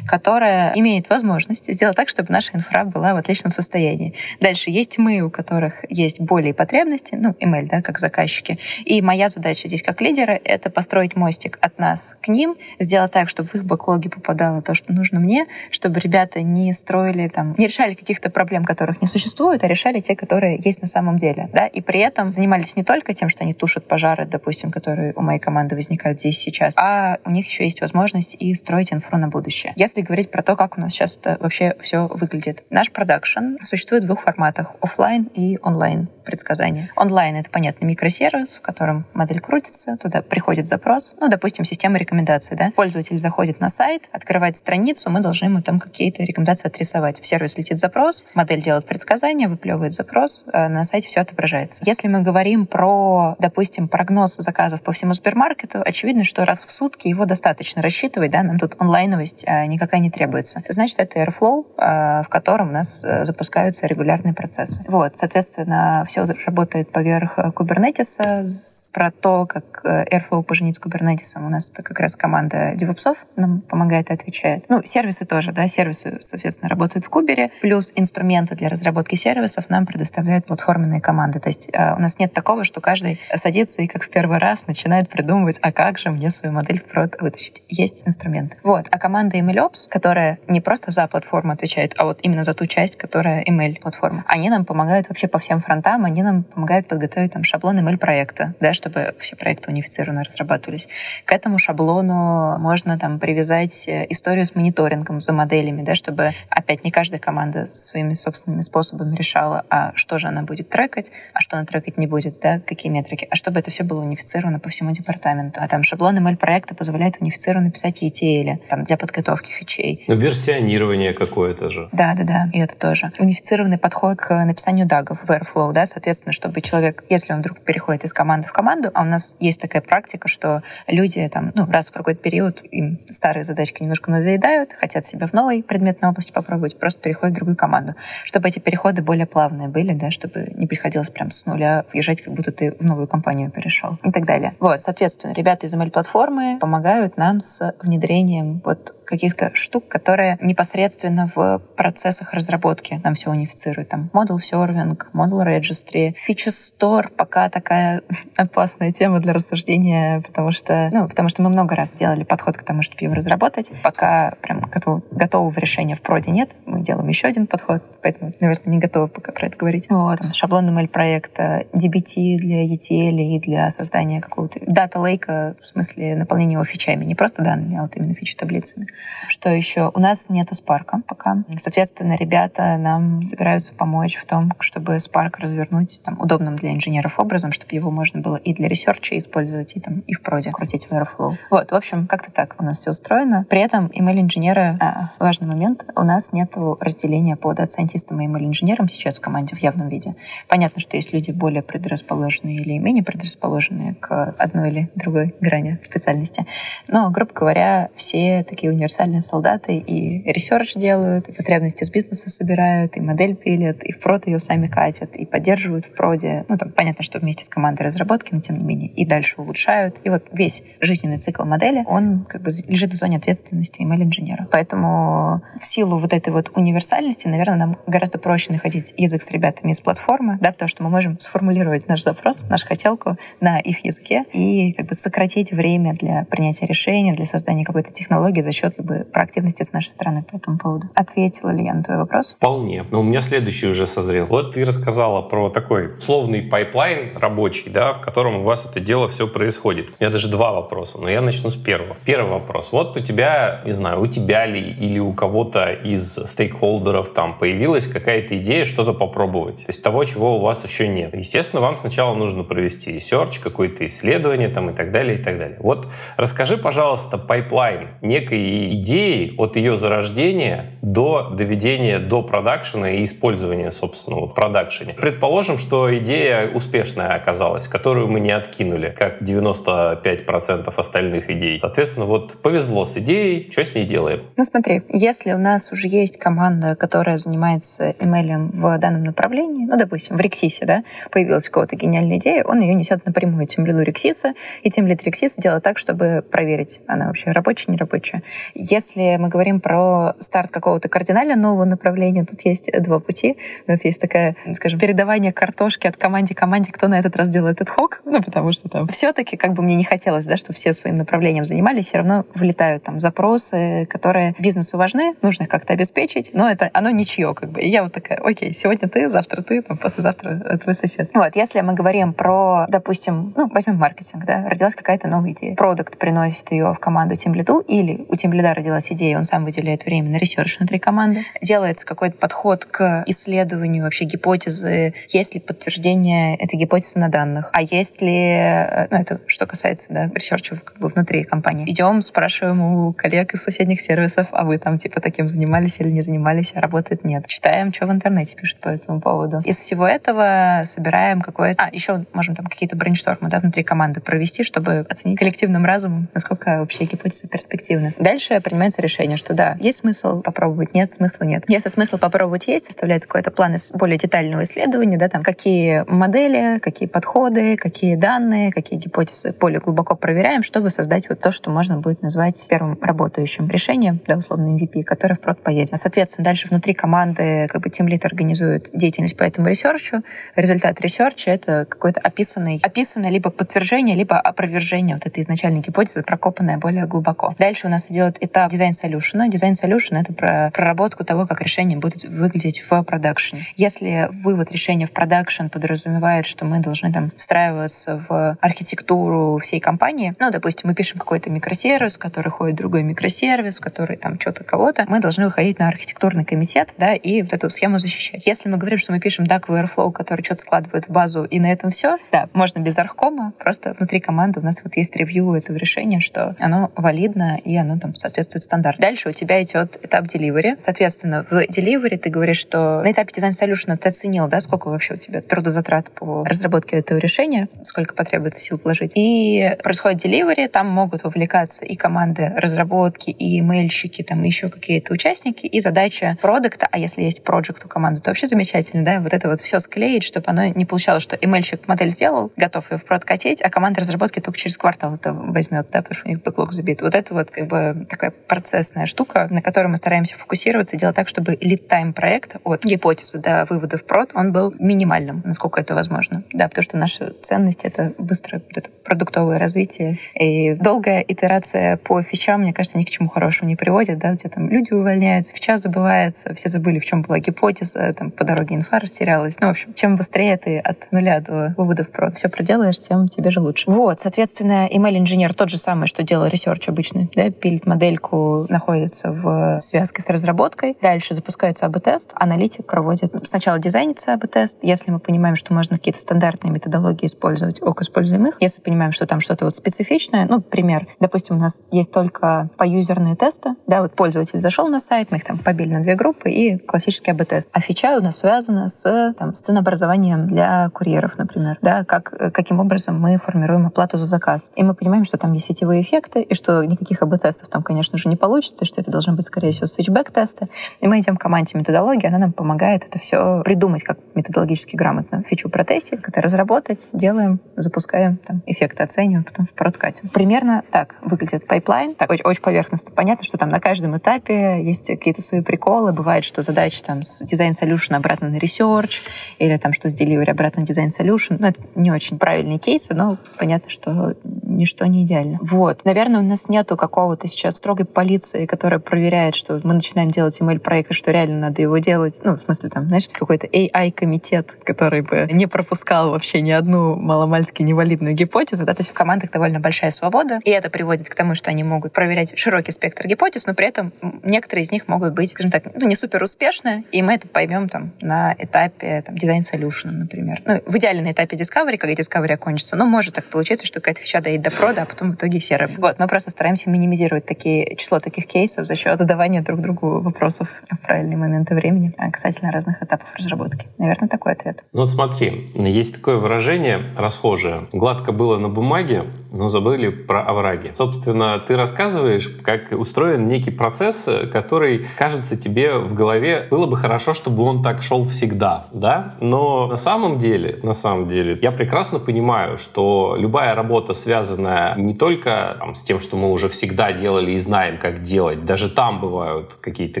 которая имеет возможность сделать так, чтобы наша инфра была в отличном состоянии. Дальше есть мы, у которых есть боли и потребности, ну, ML, да, как заказчики. И моя задача здесь как лидера — это построить мостик от нас к ним, сделать так, чтобы в их бэклоги попадало то, что нужно мне, чтобы ребята не строили там, не решали каких-то проблем, которых не существует, а решали те, которые есть на самом деле, да, и при этом занимались не только тем, что они тушат пожары, допустим, которые у моей команды возникают здесь сейчас, а у них еще есть возможность и строить инфру на будущее. Если говорить про то, как у нас сейчас это вообще все выглядит. Наш продакшн существует в двух форматах — офлайн и онлайн предсказания. Онлайн — это, понятно, микросервис, в котором модель крутится, туда приходит запрос, ну, допустим, система рекомендаций, да. Пользователь заходит на сайт, открывает страницу, мы должны ему там какие-то рекомендации отрисовать. В сервис летит запрос, модель делает предсказание, выплевывает запрос, э, на сайте все отображается. Если мы говорим про, допустим, прогноз заказов по всему супермаркету, очевидно, что раз в сутки его достаточно рассчитывать, да, нам тут онлайновость э, никакая не требуется. Значит, это Airflow, э, в котором у нас запускаются регулярные процессы. Вот, соответственно, все работает поверх Kubernetes про то, как э, Airflow поженить с Kubernetes. У нас это как раз команда DevOps нам помогает и отвечает. Ну, сервисы тоже, да, сервисы, соответственно, работают в Кубере, плюс инструменты для разработки сервисов нам предоставляют платформенные команды. То есть э, у нас нет такого, что каждый садится и как в первый раз начинает придумывать, а как же мне свою модель в прод вытащить. Есть инструменты. Вот. А команда MLOps, которая не просто за платформу отвечает, а вот именно за ту часть, которая ML-платформа, они нам помогают вообще по всем фронтам, они нам помогают подготовить там шаблон ML-проекта, да, чтобы все проекты унифицированно разрабатывались. К этому шаблону можно там привязать э, историю с мониторингом за моделями, да, чтобы опять не каждая команда своими собственными способами решала, а что же она будет трекать, а что она трекать не будет, да, какие метрики, а чтобы это все было унифицировано по всему департаменту. А там шаблон ML-проекта позволяет унифицированно писать ETL там, для подготовки фичей. Ну, версионирование какое-то же. Да, да, да, и это тоже. Унифицированный подход к написанию дагов в Airflow, да, соответственно, чтобы человек, если он вдруг переходит из команды в команду, команду, а у нас есть такая практика, что люди там, ну, раз в какой-то период им старые задачки немножко надоедают, хотят себя в новой предметной области попробовать, просто переходят в другую команду. Чтобы эти переходы более плавные были, да, чтобы не приходилось прям с нуля въезжать, как будто ты в новую компанию перешел и так далее. Вот, соответственно, ребята из ML-платформы помогают нам с внедрением вот каких-то штук, которые непосредственно в процессах разработки нам все унифицируют. Там Model Serving, Model Registry, Feature Store пока такая <laughs> опасная тема для рассуждения, потому что, ну, потому что мы много раз сделали подход к тому, чтобы его разработать. Пока прям готов, готового решения в проде нет. Мы делаем еще один подход, поэтому, наверное, не готовы пока про это говорить. Вот. Шаблон ML проекта, DBT для ETL и для создания какого-то data lake а, в смысле наполнения его фичами. Не просто данными, а вот именно фичи-таблицами. Что еще? У нас нету Spark пока. Соответственно, ребята нам собираются помочь в том, чтобы Spark развернуть там, удобным для инженеров образом, чтобы его можно было и для research а использовать, и, там, и в проде крутить в Airflow. Вот, в общем, как-то так у нас все устроено. При этом ML-инженеры, а, важный момент, у нас нету разделения по data scientist ам и ML-инженерам сейчас в команде в явном виде. Понятно, что есть люди более предрасположенные или менее предрасположенные к одной или другой грани специальности. Но, грубо говоря, все такие универсальные солдаты и research делают, и потребности с бизнеса собирают, и модель пилят, и в прод ее сами катят, и поддерживают в проде. Ну, там понятно, что вместе с командой разработки, но тем не менее, и дальше улучшают. И вот весь жизненный цикл модели, он как бы лежит в зоне ответственности ML-инженера. Поэтому в силу вот этой вот универсальности, наверное, нам гораздо проще находить язык с ребятами из платформы, да, потому что мы можем сформулировать наш запрос, нашу хотелку на их языке и как бы сократить время для принятия решения, для создания какой-то технологии за счет как бы, проактивности с нашей стороны по этому поводу. Ответила ли я на твой вопрос? Вполне. Но у меня следующий уже созрел. Вот ты рассказала про такой условный pipeline рабочий, да, в котором у вас это дело все происходит. У меня даже два вопроса, но я начну с первого. Первый вопрос. Вот у тебя, не знаю, у тебя ли или у кого-то из stakeholder ов там появилась какая-то идея что-то попробовать. То есть того, чего у вас еще нет. Естественно, вам сначала нужно провести research, какое-то исследование там и так далее, и так далее. Вот расскажи, пожалуйста, pipeline некой идеи от ее зарождения до доведения до production а и использования, собственно, в production е. Предположим, что идея успешная оказалась, которую мы не откинули, как 95% остальных идей. Соответственно, вот повезло с идеей, что с ней делаем? Ну смотри, если у нас уже есть команда, которая занимается ML в данном направлении, ну, допустим, в RecSys е, да, появилась у кого-то гениальная идея, он ее несет напрямую team lead у RecSys а, и team lead RecSys а делает так, чтобы проверить, она вообще рабочая, не рабочая. Если мы говорим про старт какого-то кардинально нового направления, тут есть два пути. У нас есть такая, скажем, передавание картошки от команде к команде, кто на этот раз делает этот ad hoc, ну, потому что там все-таки, как бы мне не хотелось, да, чтобы все своим направлением занимались, все равно влетают там запросы, которые бизнесу важны, нужно их как-то обеспечить, но это оно ничье, как бы. И я вот такая, окей, сегодня ты, завтра ты, там, послезавтра твой сосед. Вот, если мы говорим про, допустим, ну, возьмем маркетинг, да, родилась какая-то новая идея. Продукт приносит ее в команду team lead у, или у team lead а родилась идея, он сам выделяет время на research внутри команды. Делается какой-то подход к исследованию вообще гипотезы, есть ли подтверждение этой гипотезы на данных, а есть ли, э, ну, это что касается, да, research а как бы внутри компании. Идем, спрашиваем у коллег из соседних сервисов, а вы там типа таким занимались или не занимались, а работает нет. Читаем, что в интернете пишут по этому поводу. Из всего этого собираем какое-то... А, еще можем там какие-то brainstorm ы, да, внутри команды провести, чтобы оценить коллективным разумом, насколько вообще гипотеза перспективна. Дальше принимается решение, что да, есть смысл попробовать, нет, смысла нет. Если смысл попробовать есть, составляется какой-то план более детального исследования, да, там какие модели, какие подходы, какие данные, какие гипотезы более глубоко проверяем, чтобы создать вот то, что можно будет назвать первым работающим решением, да, условно MVP, которое в поедет. Дальше внутри команды как бы лид организует деятельность по этому ресёрчу. Результат ресёрча — это какой-то описанный, описанное либо подтверждение, либо опровержение вот этой изначальной гипотезы, прокопанная более глубоко. Дальше у нас идет этап design solution'а. Design solution — это про проработку того, как решение будет выглядеть в продакшене. Если вывод решения в продакшн подразумевает, что мы должны там встраиваться в архитектуру всей компании, ну, допустим, мы пишем какой-то микросервис, который ходит в другой микросервис, который там что-то кого-то, мы должны выходить на архитектурный комитет, да, и вот эту схему защищать. Если мы говорим, что мы пишем DAG Airflow, который что-то складывает в базу, и на этом все, да, можно без архкома, просто внутри команды у нас вот есть ревью этого решения, что оно валидно и оно там соответствует стандарту. Дальше у тебя идет этап delivery. Соответственно, в delivery ты говоришь, что на этапе дизайн solution ты оценил, да, сколько вообще у тебя трудозатрат по разработке этого решения, сколько потребуется сил вложить. И происходит delivery, там могут вовлекаться и команды разработки, и мейльщики, там еще какие-то участники, и задача продукта, а если есть проект у команды, то вообще замечательно, да, вот это вот все склеить, чтобы оно не получалось, что эмейльщик модель сделал, готов ее в прод катить, а команда разработки только через квартал это возьмет, да, потому что у них бэклог забит. Вот это вот как бы такая процессная штука, на которой мы стараемся фокусироваться, делать так, чтобы time проекта от гипотезы до вывода в прод, он был минимальным, насколько это возможно. Да, потому что наша ценность — это быстрое это продуктовое развитие. И долгая итерация по фичам, мне кажется, ни к чему хорошему не приводит. Да? У тебя там люди увольняются, фича забывается, все забыли, в чем была гипотеза, там по дороге инфа растерялась. Ну, в общем, чем быстрее ты от нуля до выводов про все проделаешь, тем тебе же лучше. Вот, соответственно, ML-инженер тот же самый, что делал ресерч обычный, да, пилит модельку, находится в связке с разработкой, дальше запускается АБ-тест, аналитик проводит сначала дизайнится АБ-тест, если мы понимаем, что можно какие-то стандартные методологии использовать, ок, используем их. Если понимаем, что там что-то вот специфичное, ну, пример, допустим, у нас есть только поюзерные тесты, да, вот пользователь зашел на сайт, мы их там побили на две группы и классический АБ-тест. А фича у нас связана с там, ценообразованием для курьеров, например, да, как, каким образом мы формируем оплату за заказ. И мы понимаем, что там есть сетевые эффекты, и что никаких АБ-тестов там, конечно же, не получится, что это должны быть, скорее всего, switchback-тесты. И мы идем к команде методологии, она нам помогает это все придумать, как методологически грамотно фичу протестить, как это разработать, делаем, запускаем, там, эффекты оцениваем, потом в продкатим. Примерно так выглядит пайплайн. Так, очень, очень поверхностно. Понятно, что там на каждом этапе есть какие-то свои приколы. Бывает, что задача там с design solution обратно на research, или там что с delivery обратно на дизайн solution. Ну, это не очень правильные кейсы, но понятно, что ничто не идеально. Вот. Наверное, у нас нету какого-то сейчас строгой полиции, которая проверяет, что мы начинаем делать email-проект, и что реально надо его делать. Ну, в смысле, там, знаешь, какой-то AI-комитет, который бы не пропускал вообще ни одну маломальски невалидную гипотезу. Да? То есть в командах довольно большая свобода, и это приводит к тому, что они могут проверять широкий спектр гипотез, но при этом некоторые из них могут быть, скажем так, ну, не супер успешны, и мы это поймем там на этапе там, дизайн solution, например. Ну, в идеале на этапе discovery, когда discovery окончится, но может так получиться, что какая-то фича доедет до прода, а потом в итоге серая. Вот, мы просто стараемся минимизировать такие, число таких кейсов за счет задавания друг другу вопросов в правильные моменты времени касательно разных этапов разработки. Наверное, такой ответ. Ну вот смотри, есть такое выражение расхожее. Гладко было на бумаге, но забыли про овраги. Собственно, ты рассказываешь, как устроен некий процесс, который кажется тебе в голове, было бы хорошо, чтобы он так шел всегда, да? Но на самом деле, на самом деле, я прекрасно понимаю, что любая работа, связанная не только там, с тем, что мы уже всегда делали и знаем, как делать, даже там бывают какие-то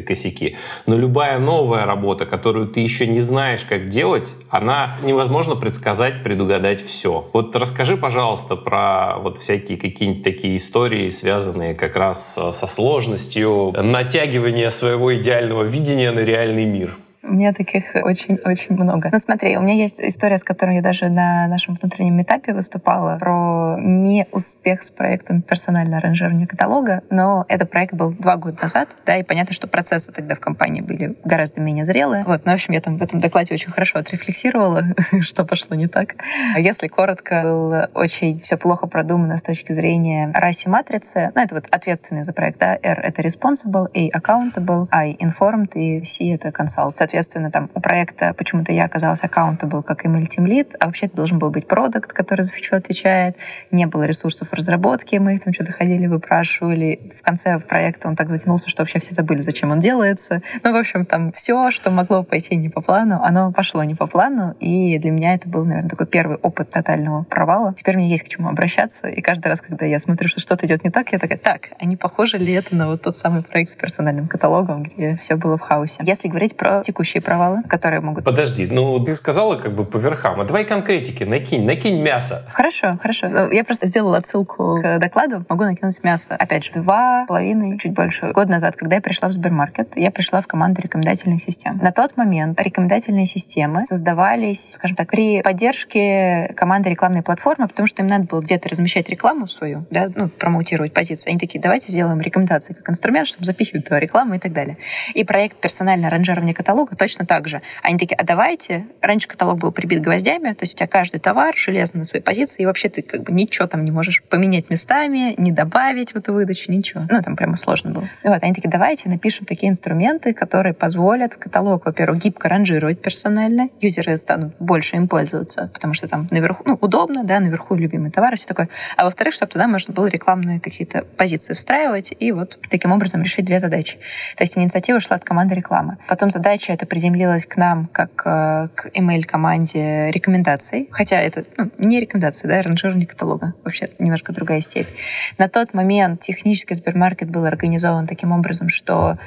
косяки, но любая новая работа, которую ты еще не знаешь, как делать, она невозможно предсказать, предугадать все. Вот расскажи, пожалуйста, про вот всякие какие-нибудь такие истории, связанные как раз со сложностью натягивания своего идеального видения на реальный мир. У меня таких очень-очень много. Ну смотри, у меня есть история, с которой я даже на нашем внутреннем этапе выступала про неуспех с проектом персонального аранжирования каталога, но этот проект был два года назад, да, и понятно, что процессы тогда в компании были гораздо менее зрелые. Вот, ну, в общем, я там в этом докладе очень хорошо отрефлексировала, <laughs> что пошло не так. Если коротко, было очень все плохо продумано с точки зрения раси матрицы. Ну, это вот ответственный за проект, да, R — это responsible, A — accountable, I — informed, и C — это consult. Соответственно, соответственно, там у проекта почему-то я оказалась был как email team lead, а вообще это должен был быть продукт, который за фичу отвечает. Не было ресурсов разработки, мы их там что-то ходили, выпрашивали. В конце проекта он так затянулся, что вообще все забыли, зачем он делается. Ну, в общем, там все, что могло пойти не по плану, оно пошло не по плану, и для меня это был, наверное, такой первый опыт тотального провала. Теперь мне есть к чему обращаться, и каждый раз, когда я смотрю, что что-то идет не так, я такая, так, а не похоже ли это на вот тот самый проект с персональным каталогом, где все было в хаосе? Если говорить про текущие провалы, которые могут... Подожди, ну ты сказала как бы по верхам, а давай конкретики, накинь, накинь мясо. Хорошо, хорошо. Ну, я просто сделала отсылку к докладу, могу накинуть мясо. Опять же, два половиной, чуть больше год назад, когда я пришла в Сбермаркет, я пришла в команду рекомендательных систем. На тот момент рекомендательные системы создавались, скажем так, при поддержке команды рекламной платформы, потому что им надо было где-то размещать рекламу свою, да, ну, промоутировать позиции. Они такие, давайте сделаем рекомендации как инструмент, чтобы запихивать туда рекламу и так далее. И проект персональное ранжирование каталога точно так же. Они такие, а давайте, раньше каталог был прибит гвоздями, то есть у тебя каждый товар железно на своей позиции, и вообще ты как бы ничего там не можешь поменять местами, не добавить в эту выдачу, ничего. Ну, там прямо сложно было. Вот, они такие, давайте напишем такие инструменты, которые позволят каталог, во-первых, гибко ранжировать персонально, юзеры станут больше им пользоваться, потому что там наверху, ну, удобно, да, наверху любимые товары, все такое. А во-вторых, чтобы туда можно было рекламные какие-то позиции встраивать и вот таким образом решить две задачи. То есть инициатива шла от команды рекламы. Потом задача это приземлилась к нам как э, к email-команде рекомендаций. Хотя это ну, не рекомендации, да, ранжирование каталога. Вообще немножко другая степь. На тот момент технический Сбермаркет был организован таким образом, что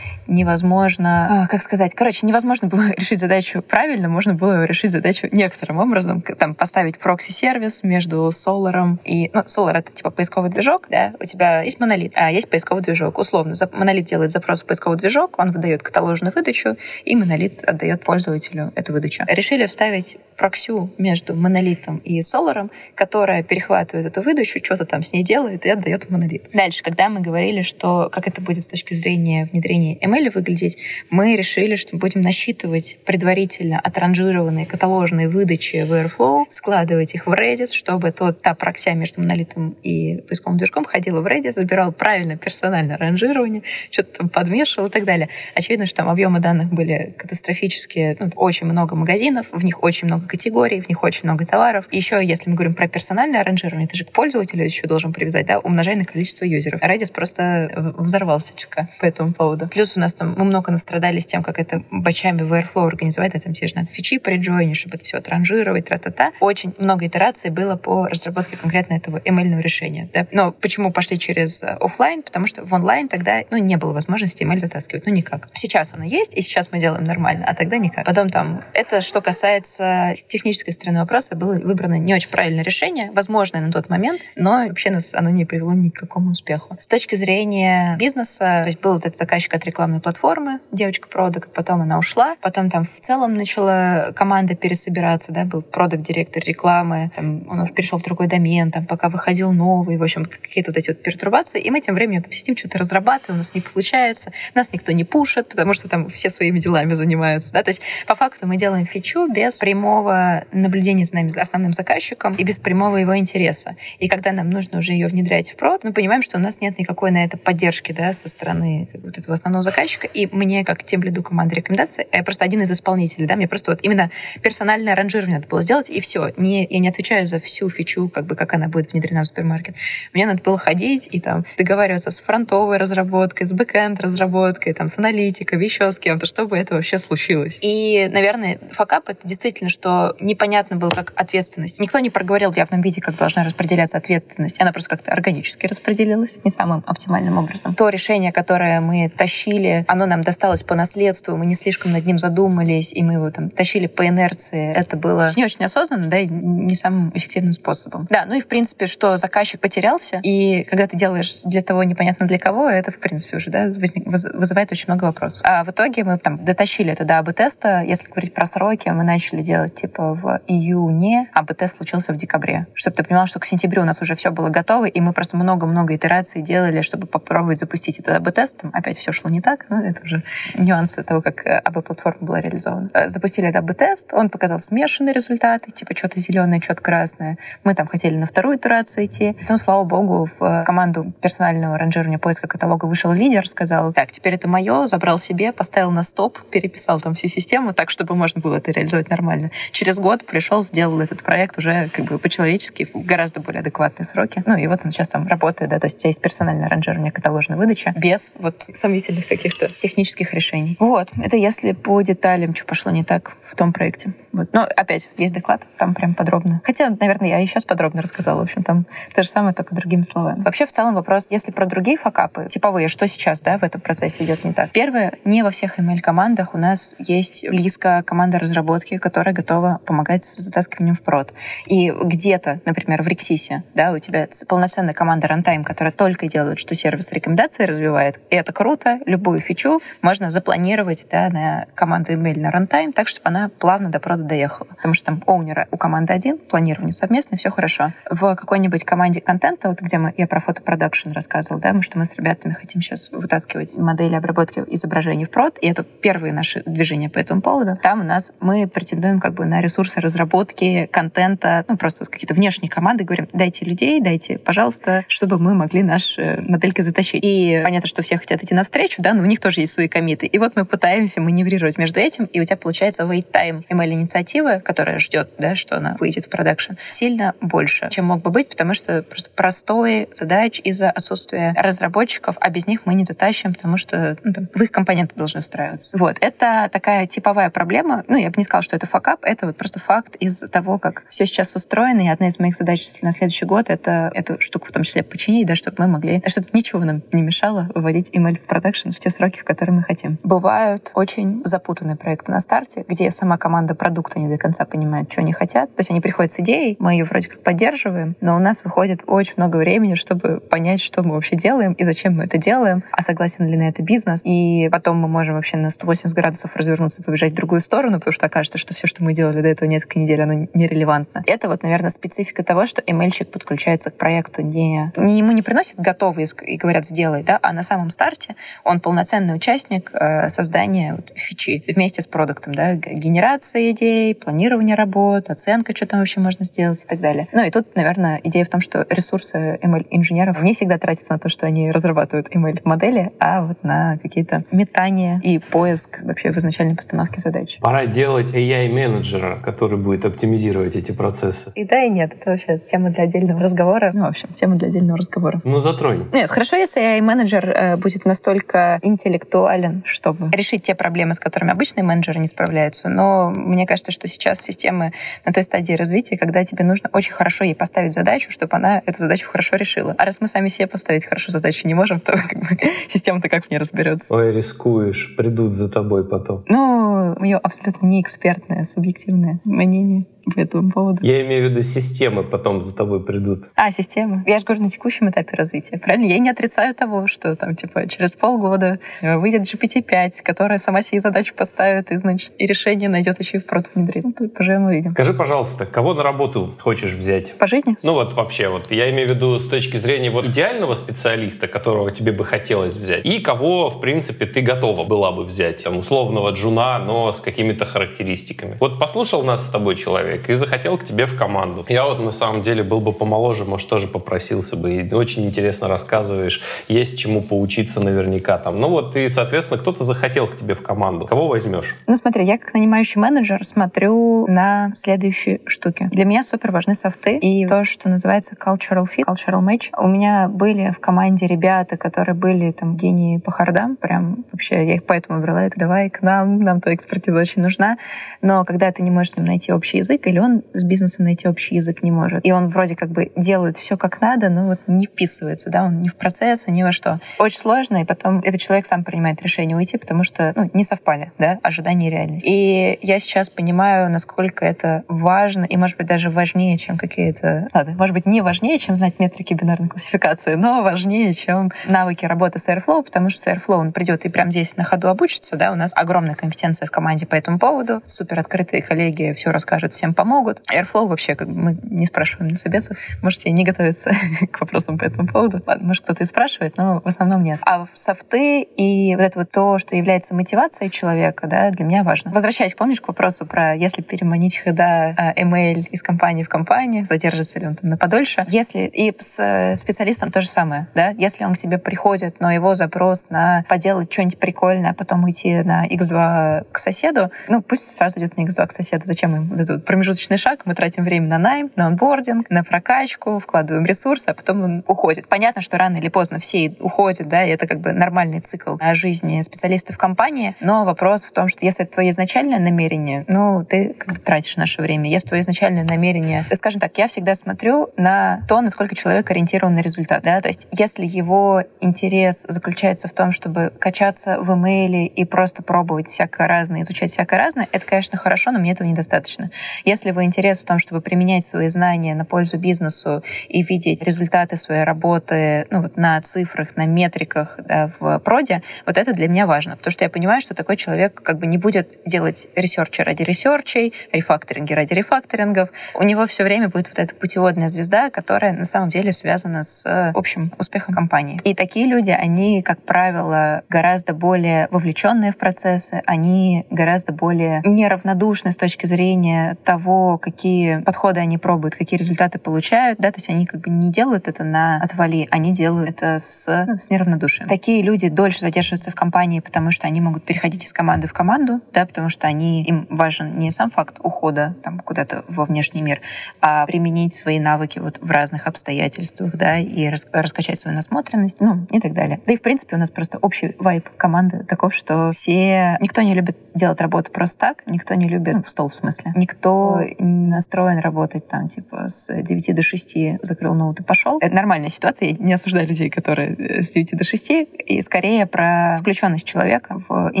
невозможно, а, как сказать, короче, невозможно было <laughs> решить задачу правильно, можно было решить задачу некоторым образом, там, поставить прокси-сервис между Solar и... Ну, Solar — это типа поисковый движок, да, у тебя есть монолит, а есть поисковый движок. Условно, монолит делает запрос в поисковый движок, он выдает каталожную выдачу, и монолит отдает пользователю эту выдачу. Решили вставить проксю между монолитом и Solar, которая перехватывает эту выдачу, что-то там с ней делает и отдает монолит. Дальше, когда мы говорили, что как это будет с точки зрения внедрения ML HTML выглядеть, мы решили, что будем насчитывать предварительно отранжированные каталожные выдачи в Airflow, складывать их в Redis, чтобы тот, та прокся между монолитом и поисковым движком ходила в Redis, забирал правильно персональное ранжирование, что-то там подмешивал и так далее. Очевидно, что там объемы данных были катастрофические, ну, очень много магазинов, в них очень много категорий, в них очень много товаров. И еще, если мы говорим про персональное ранжирование, ты же к пользователю еще должен привязать, да, умножай на количество юзеров. Redis просто взорвался чутка по этому поводу. Плюс у нас там мы много настрадались тем, как это бачами в Airflow организовать, да, там тебе же надо фичи приджойнить, чтобы это все отранжировать, тра-та-та. Очень много итераций было по разработке конкретно этого ML решения. Да? Но почему пошли через э, офлайн? Потому что в онлайн тогда ну, не было возможности ML затаскивать. Ну, никак. Сейчас она есть, и сейчас мы делаем нормально, а тогда никак. Потом там, это что касается технической стороны вопроса, было выбрано не очень правильное решение, возможное на тот момент, но вообще нас оно не привело ни к какому успеху. С точки зрения бизнеса, то есть был вот этот заказчик от рекламной платформы, девочка продукт, потом она ушла, потом там в целом начала команда пересобираться, да, был продукт директор рекламы, там он уже перешел в другой домен, там пока выходил новый, в общем, какие-то вот эти вот пертурбации, и мы тем временем там сидим, что-то разрабатываем, у нас не получается, нас никто не пушит, потому что там все своими делами занимаются, да, то есть по факту мы делаем фичу без прямого наблюдения за нами, за основным заказчиком и без прямого его интереса. И когда нам нужно уже ее внедрять в прод, мы понимаем, что у нас нет никакой на это поддержки, да, со стороны вот этого основного заказчика, и мне, как тем лиду команды рекомендации, я просто один из исполнителей, да, мне просто вот именно персональное ранжирование надо было сделать, и все. Не, я не отвечаю за всю фичу, как бы, как она будет внедрена в супермаркет. Мне надо было ходить и там договариваться с фронтовой разработкой, с бэкэнд разработкой, там, с аналитикой, еще с кем-то, чтобы это вообще случилось. И, наверное, факап — это действительно, что непонятно было, как ответственность. Никто не проговорил в явном виде, как должна распределяться ответственность. Она просто как-то органически распределилась, не самым оптимальным образом. То решение, которое мы тащили, оно нам досталось по наследству, мы не слишком над ним задумались, и мы его там тащили по инерции. Это было не очень осознанно, да, и не самым эффективным способом. Да, ну и в принципе, что заказчик потерялся, и когда ты делаешь для того непонятно для кого, это в принципе уже да, возник, вызывает очень много вопросов. А в итоге мы там дотащили это до АБ-теста. Если говорить про сроки, мы начали делать типа в июне, а АБ-тест случился в декабре. Чтобы ты понимал, что к сентябрю у нас уже все было готово, и мы просто много-много итераций делали, чтобы попробовать запустить это АБ-тест. Опять все шло не так, но это уже нюансы того, как АБ-платформа была реализована. Э, запустили этот АБ-тест, он показал смешанные результаты, типа что-то зеленое, что-то красное. Мы там хотели на вторую итерацию идти. Ну, слава богу, в команду персонального ранжирования поиска каталога вышел лидер, сказал, так, теперь это мое, забрал себе, поставил на стоп, переписал там всю систему так, чтобы можно было это реализовать нормально. Через год пришел, сделал этот проект уже как бы по-человечески, в гораздо более адекватные сроки. Ну и вот он сейчас там работает, да, то есть у тебя есть персональное ранжирование каталожной выдачи без вот сомнительных каких-то технических решений. Вот, это если по деталям, что пошло не так в том проекте. Вот. Но опять, есть доклад, там прям подробно. Хотя, наверное, я сейчас подробно рассказала. В общем, там то же самое, только другими словами. Вообще, в целом вопрос, если про другие факапы, типовые, что сейчас да, в этом процессе идет не так? Первое, не во всех ML-командах у нас есть близко команда разработки, которая готова помогать с затаскиванием в прод. И где-то, например, в Рексисе, да, у тебя полноценная команда Runtime, которая только делает, что сервис рекомендации развивает. И это круто. Любую фичу можно запланировать да, на команду ML на Runtime так, чтобы она плавно до прода доехала. Потому что там оунера у команды один, планирование совместно, все хорошо. В какой-нибудь команде контента, вот где мы, я про фотопродакшн рассказывала, да, мы, что мы с ребятами хотим сейчас вытаскивать модели обработки изображений в прод, и это первые наши движения по этому поводу. Там у нас мы претендуем как бы на ресурсы разработки контента, ну, просто какие-то внешние команды, говорим, дайте людей, дайте, пожалуйста, чтобы мы могли наши модельки затащить. И понятно, что все хотят идти навстречу, да, но них тоже есть свои комиты. И вот мы пытаемся маневрировать между этим, и у тебя получается wait time ML-инициативы, которая ждет, да, что она выйдет в продакшн, сильно больше, чем мог бы быть, потому что просто простой задач из-за отсутствия разработчиков, а без них мы не затащим, потому что ну, там, в их компоненты должны встраиваться. Вот. Это такая типовая проблема. Ну, я бы не сказала, что это факап, это вот просто факт из того, как все сейчас устроено, и одна из моих задач на следующий год — это эту штуку в том числе починить, да, чтобы мы могли, чтобы ничего нам не мешало выводить ML в продакшн в те сроки, в которые мы хотим. Бывают очень запутанные проекты на старте, где сама команда продукта не до конца понимает, что они хотят. То есть они приходят с идеей, мы ее вроде как поддерживаем, но у нас выходит очень много времени, чтобы понять, что мы вообще делаем и зачем мы это делаем, а согласен ли на это бизнес. И потом мы можем вообще на 180 градусов развернуться и побежать в другую сторону, потому что окажется, что все, что мы делали до этого несколько недель, оно нерелевантно. Это вот, наверное, специфика того, что ML-щик подключается к проекту не, не ему не приносит готовый и говорят, сделай, да, а на самом старте он полноценно полноценный участник э, создания вот, фичи вместе с продуктом, да, генерация идей, планирование работ, оценка, что там вообще можно сделать и так далее. Ну и тут, наверное, идея в том, что ресурсы ML-инженеров не всегда тратятся на то, что они разрабатывают ML-модели, а вот на какие-то метания и поиск вообще в изначальной постановке задач. Пора делать AI-менеджера, который будет оптимизировать эти процессы. И да, и нет. Это вообще тема для отдельного разговора. Ну, в общем, тема для отдельного разговора. Ну, затронь. Нет, хорошо, если AI-менеджер э, будет настолько интеллектуален, чтобы решить те проблемы, с которыми обычные менеджеры не справляются. Но мне кажется, что сейчас системы на той стадии развития, когда тебе нужно очень хорошо ей поставить задачу, чтобы она эту задачу хорошо решила. А раз мы сами себе поставить хорошо задачу не можем, то как бы, <laughs> система-то как в ней разберется. Ой, рискуешь, придут за тобой потом. Ну, мое абсолютно не экспертное, субъективное мнение по этому поводу. Я имею в виду системы потом за тобой придут. А, системы. Я же говорю, на текущем этапе развития. Правильно? Я не отрицаю того, что там, типа, через полгода выйдет GPT-5, которая сама себе задачу поставит и, значит, и решение найдет еще и в прод внедрить. Ну, тут поживем увидим. Скажи, пожалуйста, кого на работу хочешь взять? По жизни? Ну вот вообще, вот я имею в виду с точки зрения вот идеального специалиста, которого тебе бы хотелось взять, и кого, в принципе, ты готова была бы взять, там, условного джуна, но с какими-то характеристиками. Вот послушал нас с тобой человек, человек и захотел к тебе в команду. Я вот на самом деле был бы помоложе, может, тоже попросился бы. И очень интересно рассказываешь, есть чему поучиться наверняка там. Ну вот и, соответственно, кто-то захотел к тебе в команду. Кого возьмешь? Ну смотри, я как нанимающий менеджер смотрю на следующие штуки. Для меня супер важны софты и то, что называется cultural fit, cultural match. У меня были в команде ребята, которые были там гении по хардам, прям вообще я их поэтому брала, это давай к нам, нам твоя экспертиза очень нужна. Но когда ты не можешь с ним найти общий язык, или он с бизнесом найти общий язык не может. И он вроде как бы делает все как надо, но вот не вписывается, да, он не в процесс, ни во что. Очень сложно, и потом этот человек сам принимает решение уйти, потому что ну, не совпали, да, ожидания и реальность. И я сейчас понимаю, насколько это важно, и, может быть, даже важнее, чем какие-то... Ладно, может быть, не важнее, чем знать метрики бинарной классификации, но важнее, чем навыки работы с Airflow, потому что с Airflow он придет и прям здесь на ходу обучится, да, у нас огромная компетенция в команде по этому поводу, супер открытые коллеги все расскажут, всем помогут. Airflow вообще, как мы не спрашиваем на собесах, можете не готовиться <laughs> к вопросам по этому поводу. Может, кто-то и спрашивает, но в основном нет. А софты и вот это вот то, что является мотивацией человека, да, для меня важно. Возвращаясь, помнишь, к вопросу про если переманить хеда email из компании в компанию, задержится ли он там на подольше. Если и с специалистом то же самое, да, если он к тебе приходит, но его запрос на поделать что-нибудь прикольное, а потом уйти на X2 к соседу, ну, пусть сразу идет на X2 к соседу, зачем им вот этот промежуточный промежуточный шаг, мы тратим время на найм, на онбординг, на прокачку, вкладываем ресурсы, а потом он уходит. Понятно, что рано или поздно все уходят, да, и это как бы нормальный цикл жизни специалистов компании, но вопрос в том, что если это твое изначальное намерение, ну, ты как бы тратишь наше время. Если твое изначальное намерение, скажем так, я всегда смотрю на то, насколько человек ориентирован на результат, да, то есть если его интерес заключается в том, чтобы качаться в имейле и просто пробовать всякое разное, изучать всякое разное, это, конечно, хорошо, но мне этого недостаточно. Если вы интерес в том, чтобы применять свои знания на пользу бизнесу и видеть результаты своей работы ну, вот на цифрах, на метриках да, в проде, вот это для меня важно, потому что я понимаю, что такой человек как бы не будет делать ресерчи ради ресерчей, рефакторинги ради рефакторингов. У него все время будет вот эта путеводная звезда, которая на самом деле связана с общим успехом компании. И такие люди, они, как правило, гораздо более вовлеченные в процессы, они гораздо более неравнодушны с точки зрения того, того, какие подходы они пробуют, какие результаты получают, да, то есть они как бы не делают это на отвали, они делают это с, ну, с неравнодушием. Такие люди дольше задерживаются в компании, потому что они могут переходить из команды в команду, да, потому что они, им важен не сам факт ухода там куда-то во внешний мир, а применить свои навыки вот в разных обстоятельствах, да, и рас, раскачать свою насмотренность, ну, и так далее. Да и, в принципе, у нас просто общий вайб команды таков, что все... Никто не любит делать работу просто так, никто не любит... Ну, в стол, в смысле. Никто настроен работать там, типа, с 9 до 6 закрыл ноут и пошел. Это нормальная ситуация, я не осуждаю людей, которые э, с 9 до 6, и скорее про включенность человека в, и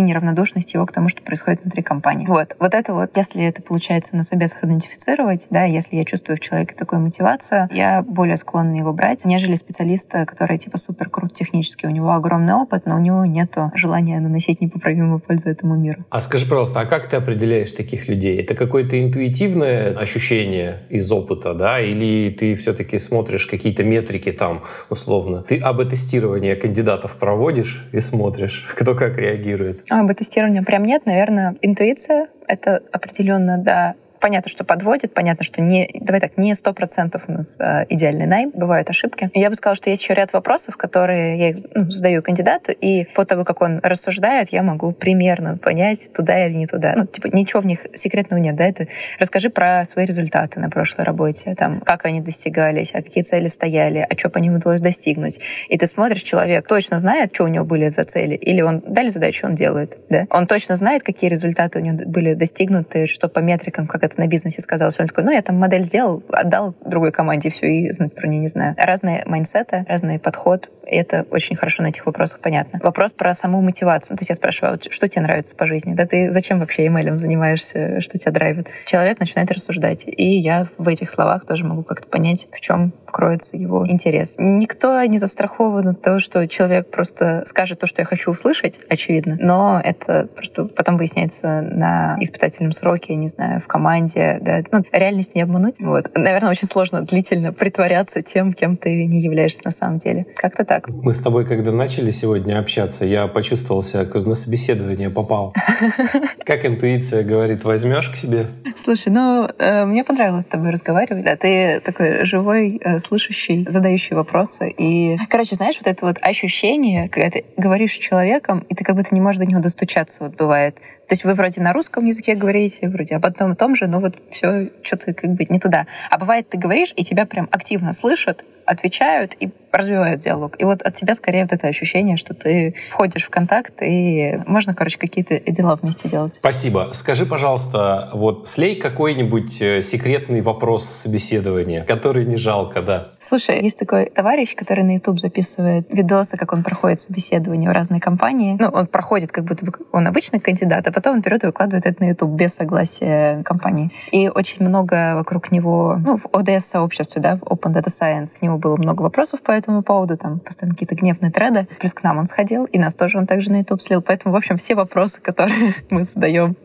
неравнодушность его к тому, что происходит внутри компании. Вот. Вот это вот, если это получается на собесах идентифицировать, да, если я чувствую в человеке такую мотивацию, я более склонна его брать, нежели специалиста, который, типа, супер крут технически, у него огромный опыт, но у него нет желания наносить непоправимую пользу этому миру. А скажи, пожалуйста, а как ты определяешь таких людей? Это какой-то интуитивный субъективное ощущение из опыта, да, или ты все-таки смотришь какие-то метрики там, условно. Ты АБ-тестирование кандидатов проводишь и смотришь, <laughs> кто как реагирует. АБ-тестирования прям нет, наверное, интуиция — это определенно, да, понятно, что подводит, понятно, что не, давай так, не сто процентов у нас а, идеальный найм, бывают ошибки. Я бы сказала, что есть еще ряд вопросов, которые я их, ну, задаю кандидату, и по тому, как он рассуждает, я могу примерно понять, туда или не туда. Ну, типа, ничего в них секретного нет, да, это расскажи про свои результаты на прошлой работе, там, как они достигались, а какие цели стояли, а что по ним удалось достигнуть. И ты смотришь, человек точно знает, что у него были за цели, или он дали задачу, он делает, да? Он точно знает, какие результаты у него были достигнуты, что по метрикам, как это на бизнесе сказал, что он такой, ну, я там модель сделал, отдал другой команде, все, и знать про нее не знаю. Разные майнсеты, разный подход, и это очень хорошо на этих вопросах понятно. Вопрос про саму мотивацию. То есть я спрашиваю, а что тебе нравится по жизни? Да ты зачем вообще email занимаешься, что тебя драйвит? Человек начинает рассуждать, и я в этих словах тоже могу как-то понять, в чем кроется его интерес. Никто не застрахован от того, что человек просто скажет то, что я хочу услышать, очевидно, но это просто потом выясняется на испытательном сроке, не знаю, в команде, да, ну, реальность не обмануть. Вот. Наверное, очень сложно длительно притворяться тем, кем ты не являешься на самом деле. Как-то так. Мы с тобой, когда начали сегодня общаться, я почувствовал себя, как на собеседование попал. <laughs> Как интуиция говорит, возьмешь к себе? Слушай, ну, э, мне понравилось с тобой разговаривать. Да, ты такой живой, э, слышащий, задающий вопросы. И, короче, знаешь, вот это вот ощущение, когда ты говоришь с человеком, и ты как будто не можешь до него достучаться, вот бывает. То есть вы вроде на русском языке говорите, вроде об одном и том же, но вот все что-то как бы не туда. А бывает, ты говоришь, и тебя прям активно слышат, отвечают и развивают диалог. И вот от тебя скорее вот это ощущение, что ты входишь в контакт, и можно, короче, какие-то дела вместе делать. Спасибо. Скажи, пожалуйста, вот слей какой-нибудь э, секретный вопрос собеседования, который не жалко, да? Слушай, есть такой товарищ, который на YouTube записывает видосы, как он проходит собеседование в разные компании. Ну, он проходит, как будто бы он обычный кандидат, а потом он берет и выкладывает это на YouTube без согласия компании. И очень много вокруг него, ну, в ODS-сообществе, да, в Open Data Science, у него было много вопросов по этому поводу, там постоянно какие-то гневные треды. Плюс к нам он сходил, и нас тоже он также на YouTube слил. Поэтому, в общем, все вопросы, которые <laughs> мы задаем,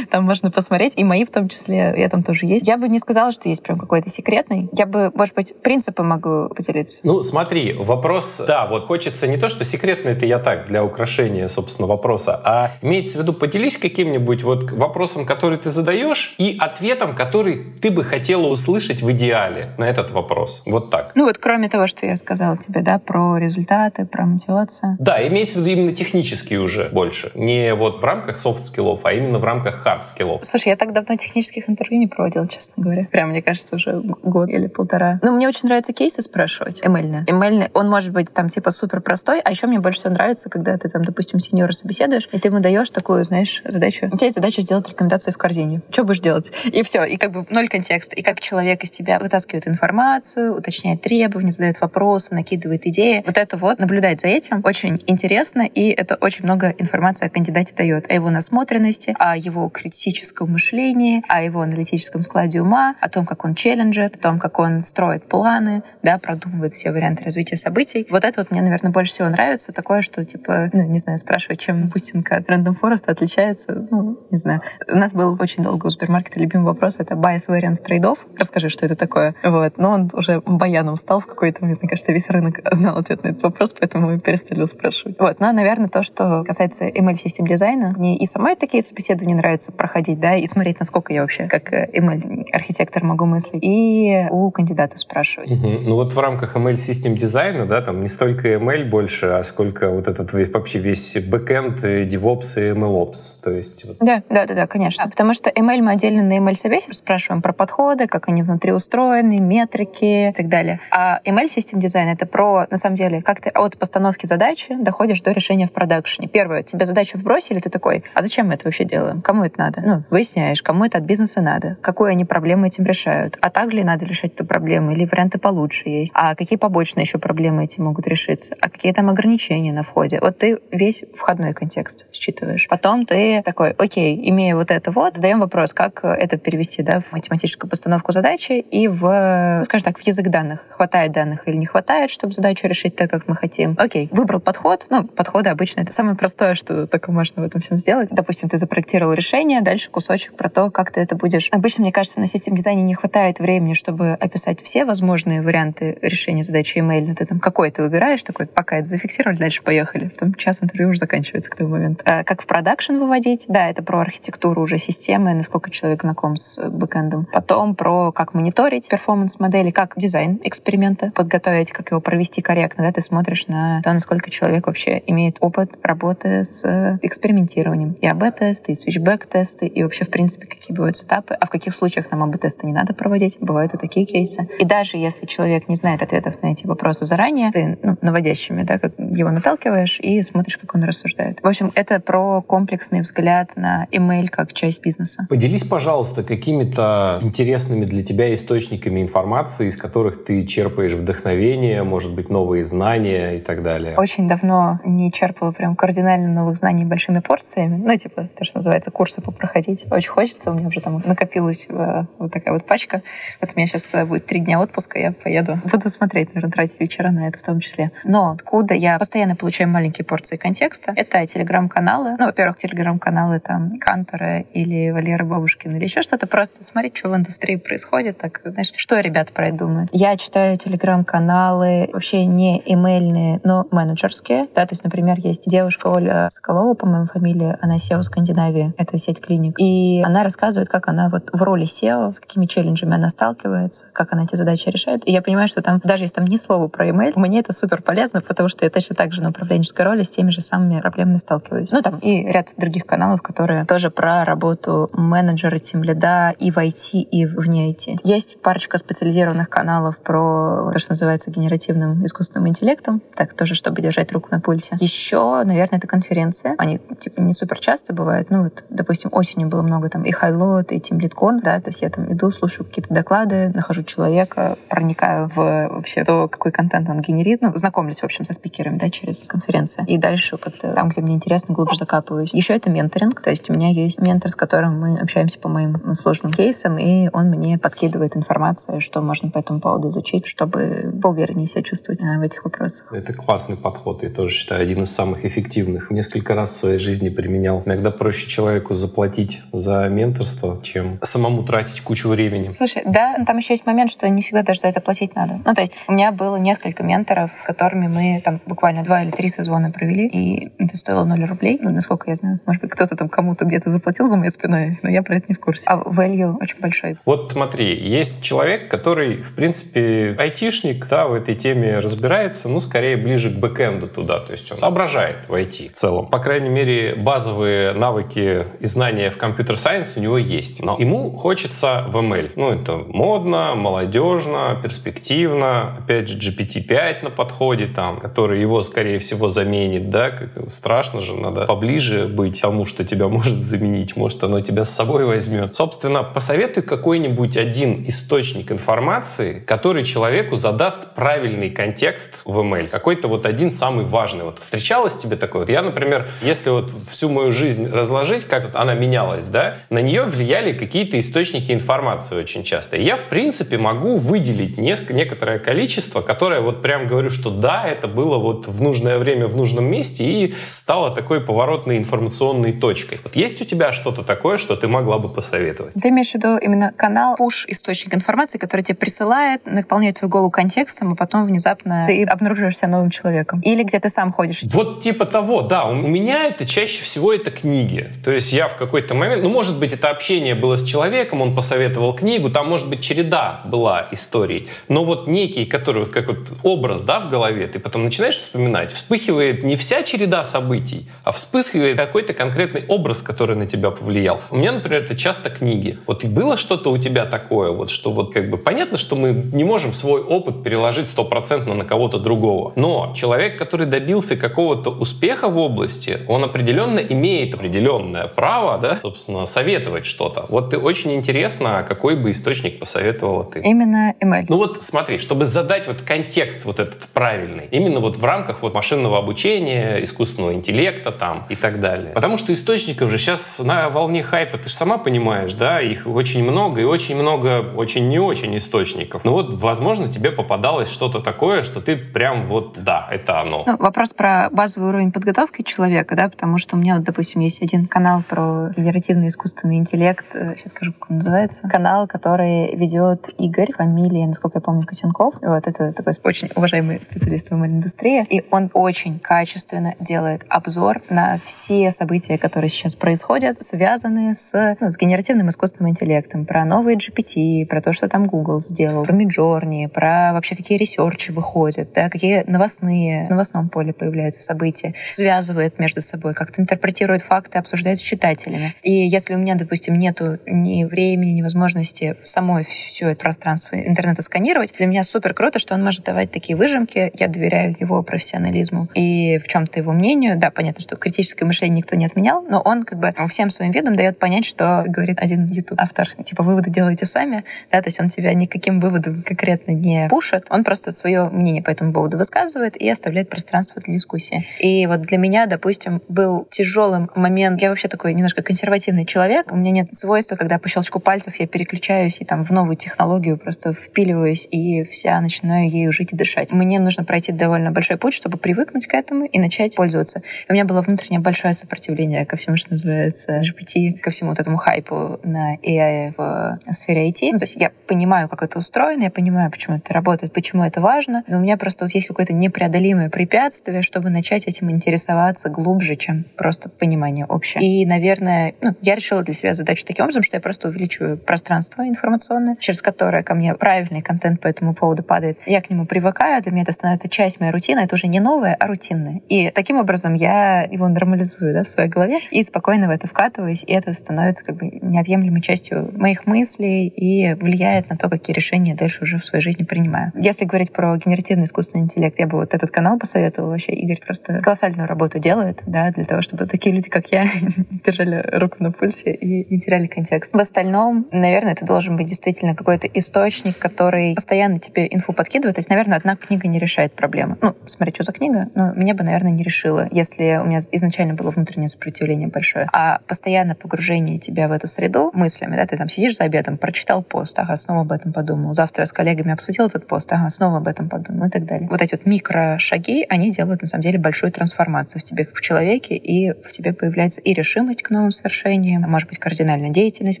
там можно посмотреть. И мои в том числе, я там тоже есть. Я бы не сказала, что есть прям какой-то секретный. Я бы, может быть, принципы могу могу поделиться? Ну, смотри, вопрос, да, вот хочется не то, что секретно это я так, для украшения, собственно, вопроса, а имеется в виду, поделись каким-нибудь вот вопросом, который ты задаешь, и ответом, который ты бы хотела услышать в идеале на этот вопрос. Вот так. Ну вот кроме того, что я сказала тебе, да, про результаты, про мотивацию. Да, имеется в виду именно технические уже больше. Не вот в рамках софт-скиллов, а именно в рамках хард-скиллов. Слушай, я так давно технических интервью не проводила, честно говоря. Прям, мне кажется, уже год или полтора. Но мне очень нравится кейс кейсы спрашивать. ML'ный. ML'ный, он может быть там типа супер простой, а еще мне больше всего нравится, когда ты там, допустим, сеньора собеседуешь, и ты ему даешь такую, знаешь, задачу. У тебя есть задача сделать рекомендации в корзине. Что будешь делать? И все. И как бы ноль контекста. И как человек из тебя вытаскивает информацию, уточняет требования, задает вопросы, накидывает идеи. Вот это вот, наблюдать за этим очень интересно, и это очень много информации о кандидате дает. О его насмотренности, о его критическом мышлении, о его аналитическом складе ума, о том, как он челленджит, о том, как он строит планы, да, продумывает все варианты развития событий. Вот это вот мне, наверное, больше всего нравится. Такое, что, типа, ну, не знаю, спрашивать, чем Бустинка от Random Forest отличается. Ну, не знаю. У нас был очень долго у супермаркета любимый вопрос. Это bias variance трейдов. Расскажи, что это такое. Вот. Но он уже баяном стал в какой-то момент. Мне кажется, весь рынок <laughs> знал ответ на этот вопрос, поэтому мы перестали его спрашивать. Вот. Ну, а, наверное, то, что касается ML-систем дизайна, мне и самой такие собеседования нравится проходить, да, и смотреть, насколько я вообще как ML-архитектор могу мыслить, и у кандидата спрашивать. Угу. Вот в рамках ML system design'а, да, там не столько ML больше, а сколько вот этот вообще весь бэкэнд, и DevOps и MLOps. То есть, вот. Да, да, да, да, конечно. Потому что ML мы отдельно на ML собесе спрашиваем про подходы, как они внутри устроены, метрики и так далее. А ML system design это про, на самом деле, как ты от постановки задачи доходишь до решения в продакшене. Первое, тебе задачу вбросили, ты такой, а зачем мы это вообще делаем? Кому это надо? Ну, выясняешь, кому это от бизнеса надо, какую они проблему этим решают, а так ли надо решать эту проблему или варианты получше дальше есть, а какие побочные еще проблемы эти могут решиться, а какие там ограничения на входе. Вот ты весь входной контекст считываешь. Потом ты такой, окей, имея вот это вот, задаем вопрос, как это перевести да, в математическую постановку задачи и в, ну, скажем так, в язык данных. Хватает данных или не хватает, чтобы задачу решить так, как мы хотим. Окей, выбрал подход. Ну, подходы обычно это самое простое, что только можно в этом всем сделать. Допустим, ты запроектировал решение, дальше кусочек про то, как ты это будешь. Обычно, мне кажется, на system design'е не хватает времени, чтобы описать все возможные варианты решения задачи ML. Ты там какой ты выбираешь, такой, пока это зафиксировали, дальше поехали. Потом час интервью уже заканчивается к тому моменту. А как в продакшн выводить? Да, это про архитектуру уже системы, насколько человек знаком с бэкэндом. Потом про как мониторить перформанс модели, как дизайн эксперимента подготовить, как его провести корректно. Да, ты смотришь на то, насколько человек вообще имеет опыт работы с экспериментированием. И АБ-тесты, и свитчбэк-тесты, и вообще, в принципе, какие бывают этапы. А в каких случаях нам АБ-тесты не надо проводить? Бывают и такие кейсы. И даже если человек не знает ответов на эти вопросы заранее, ты ну, наводящими, да, как его наталкиваешь и смотришь, как он рассуждает. В общем, это про комплексный взгляд на email как часть бизнеса. Поделись, пожалуйста, какими-то интересными для тебя источниками информации, из которых ты черпаешь вдохновение, может быть, новые знания и так далее. Очень давно не черпала прям кардинально новых знаний большими порциями. Ну, типа, то, что называется, курсы попроходить. Очень хочется. У меня уже там накопилась э, вот такая вот пачка. Вот у меня сейчас э, будет три дня отпуска, я поеду. Буду смотреть, наверное, тратить вечера на это в том числе. Но откуда я постоянно получаю маленькие порции контекста, это телеграм-каналы. Ну, во-первых, телеграм-каналы там Кантора или Валера Бабушкина или еще что-то. Просто смотреть, что в индустрии происходит. Так, знаешь, что ребята про это думают. Я читаю телеграм-каналы вообще не имейльные, но менеджерские. Да, то есть, например, есть девушка Оля Соколова, по-моему, фамилия, она SEO Скандинавии, это сеть клиник. И она рассказывает, как она вот в роли SEO, с какими челленджами она сталкивается, как она эти задачи решает. И я понимаю, что там, даже если там ни слова про email, мне это супер полезно, потому что я точно так же на управленческой роли с теми же самыми проблемами сталкиваюсь. Ну, там и ряд других каналов, которые тоже про работу менеджера, тем лида и в IT, и вне IT. Есть парочка специализированных каналов про то, что называется генеративным искусственным интеллектом. Так, тоже, чтобы держать руку на пульсе. Еще, наверное, это конференции. Они, типа, не супер часто бывают. Ну, вот, допустим, осенью было много там и хайлот, и тимлиткон, да, то есть я там иду, слушаю какие-то доклады, нахожу человека, проникаю в вообще то, какой контент он генерит, ну, знакомлюсь, в общем, со спикерами, да, через конференции. И дальше как-то там, где мне интересно, глубже закапываюсь. Еще это менторинг, то есть у меня есть ментор, с которым мы общаемся по моим сложным кейсам, и он мне подкидывает информацию, что можно по этому поводу изучить, чтобы поувереннее себя чувствовать в этих вопросах. Это классный подход, я тоже считаю, один из самых эффективных. Несколько раз в своей жизни применял. Иногда проще человеку заплатить за менторство, чем самому тратить кучу времени. Слушай, да, там еще есть момент, что не всегда даже за это платить надо. Ну, то есть у меня было несколько менторов, которыми мы там буквально два или три созвона провели, и это стоило 0 рублей, ну, насколько я знаю. Может быть, кто-то там кому-то где-то заплатил за моей спиной, но я про это не в курсе. А value очень большой. Вот смотри, есть человек, который, в принципе, айтишник, да, в этой теме разбирается, ну, скорее ближе к бэкэнду туда, то есть он соображает в IT в целом. По крайней мере, базовые навыки и знания в компьютер-сайенс у него есть. Но ему хочется в ML. Ну, это модно, молодежно, перспективно. Опять же, GPT-5 на подходе там, который его, скорее всего, заменит, да, страшно же, надо поближе быть тому, что тебя может заменить. Может, оно тебя с собой возьмет. Собственно, посоветуй какой-нибудь один источник информации, который человеку задаст правильный контекст в ML. Какой-то вот один самый важный. Вот встречалось тебе такое? Вот я, например, если вот всю мою жизнь разложить, как вот она менялась, да, на нее влияли какие-то источники информации очень часто. И я, в принципе, могу выделить несколько, некоторое количество, которое вот прям говорю, что да, это было вот в нужное время в нужном месте и стало такой поворотной информационной точкой. Вот есть у тебя что-то такое, что ты могла бы посоветовать? Ты имеешь в виду именно канал, пуш источник информации, который тебе присылает, наполняет твою голову контекстом, и потом внезапно ты обнаруживаешься новым человеком. Или где ты сам ходишь. Вот типа того, да. У меня это чаще всего это книги. То есть я в какой-то момент, ну, может быть, это общение было с человеком, он посоветовал книгу, там, может быть, череда была историй. Но вот некий, который вот как вот образ, да, в голове, ты потом начинаешь вспоминать, вспыхивает не вся череда событий, а вспыхивает какой-то конкретный образ, который на тебя повлиял. У меня, например, это часто книги. Вот и было что-то у тебя такое, вот, что вот как бы понятно, что мы не можем свой опыт переложить стопроцентно на кого-то другого. Но человек, который добился какого-то успеха в области, он определенно имеет определенное право, да, собственно, советовать что-то. Вот ты очень интересно, какой бы источник посоветовала ты? Именно email. Ну вот смотри, чтобы задать вот контекст вот этот правильный, именно вот в рамках вот машинного обучения, искусственного интеллекта там и так далее. Потому что источников же сейчас на волне хайпа, ты же сама понимаешь, да, их очень много и очень много очень не очень источников. Ну вот, возможно, тебе попадалось что-то такое, что ты прям вот, да, это оно. Ну, вопрос про базовый уровень подготовки человека, да, потому что у меня, вот, допустим, есть один канал про генеративный искусственный интеллект, сейчас скажу, как он называется, канал, который ведет Игорь, фамилия, насколько я помню, Котенков. Вот это такой очень уважаемый специалист в ML-индустрии. И он очень качественно делает обзор на все события, которые сейчас происходят, связанные с, ну, с генеративным искусственным интеллектом, про новые GPT, про то, что там Google сделал, про Midjourney, про вообще какие ресерчи выходят, да, какие новостные, в новостном поле появляются события, связывает между собой, как-то интерпретирует факты, обсуждает с читателями. И если у меня, допустим, нету ни времени, ни возможности самой все это пространство интернета сканировать, для меня супер круто, что он может давать такие выжимки. Я доверяю его профессионализму и в чем-то его мнению. Да, понятно, что критическое мышление никто не отменял, но он как бы всем своим видом дает понять, что говорит один YouTube автор, типа выводы делайте сами, да, то есть он тебя никаким выводом конкретно не пушит, он просто свое мнение по этому поводу высказывает и оставляет пространство для дискуссии. И вот для меня, допустим, был тяжелым момент. Я вообще такой немножко консервативный человек. У меня нет свойства, когда по щелчку пальцев я переключаюсь и там в новую технологию просто впиливаюсь и вся начинаю ею жить и дышать. Мне нужно пройти довольно большой путь, чтобы привыкнуть к этому и начать пользоваться. И у меня было внутреннее большое сопротивление ко всему, что называется GPT, ко всему вот этому хайпу на AI в сфере IT. Ну, то есть я понимаю, как это устроено, я понимаю, почему это работает, почему это важно, но у меня просто вот есть какое-то непреодолимое препятствие, чтобы начать этим интересоваться глубже, чем просто понимание общее. И, наверное, ну, я решила для себя задачу таким образом, что я просто увеличиваю пространство информационное, через которое ко мне правильный контент по этому поводу падает. Я к нему привыкаю, для меня это становится часть моей рутины, это уже не новое, а рутинное. И таким образом я его нормализую да, в своей голове и спокойно в это вкатываюсь, и это становится как бы неотъемлемой частью моих мыслей и влияет на то, какие решения я дальше уже в своей жизни принимаю. Если говорить про генеративный искусственный интеллект, я бы вот этот канал посоветовала вообще. Игорь просто колоссальную работу делает, да, для того, чтобы такие люди, как я, <laughs> держали руку на пульсе и не теряли контекст. В остальном, наверное, это должен быть действительно какой-то источник, который постоянно тебе инфу подкидывает. То есть, наверное, одна книга не решает проблему. Ну, смотри, что за книга, но меня бы, наверное, не решила, если у меня изначально было внутреннее сопротивление большое. А постоянное погружение тебя в эту среду мыслями, да, ты там сидишь за обедом, прочитал пост, ага, снова об этом подумал. Завтра с коллегами обсудил этот пост, ага, снова об этом подумал и так далее. Вот эти вот микрошаги, они делают, на самом деле, большую трансформацию в тебе как в человеке, и в тебе появляется и решимость к новым свершениям, а может быть, кардинально деятельность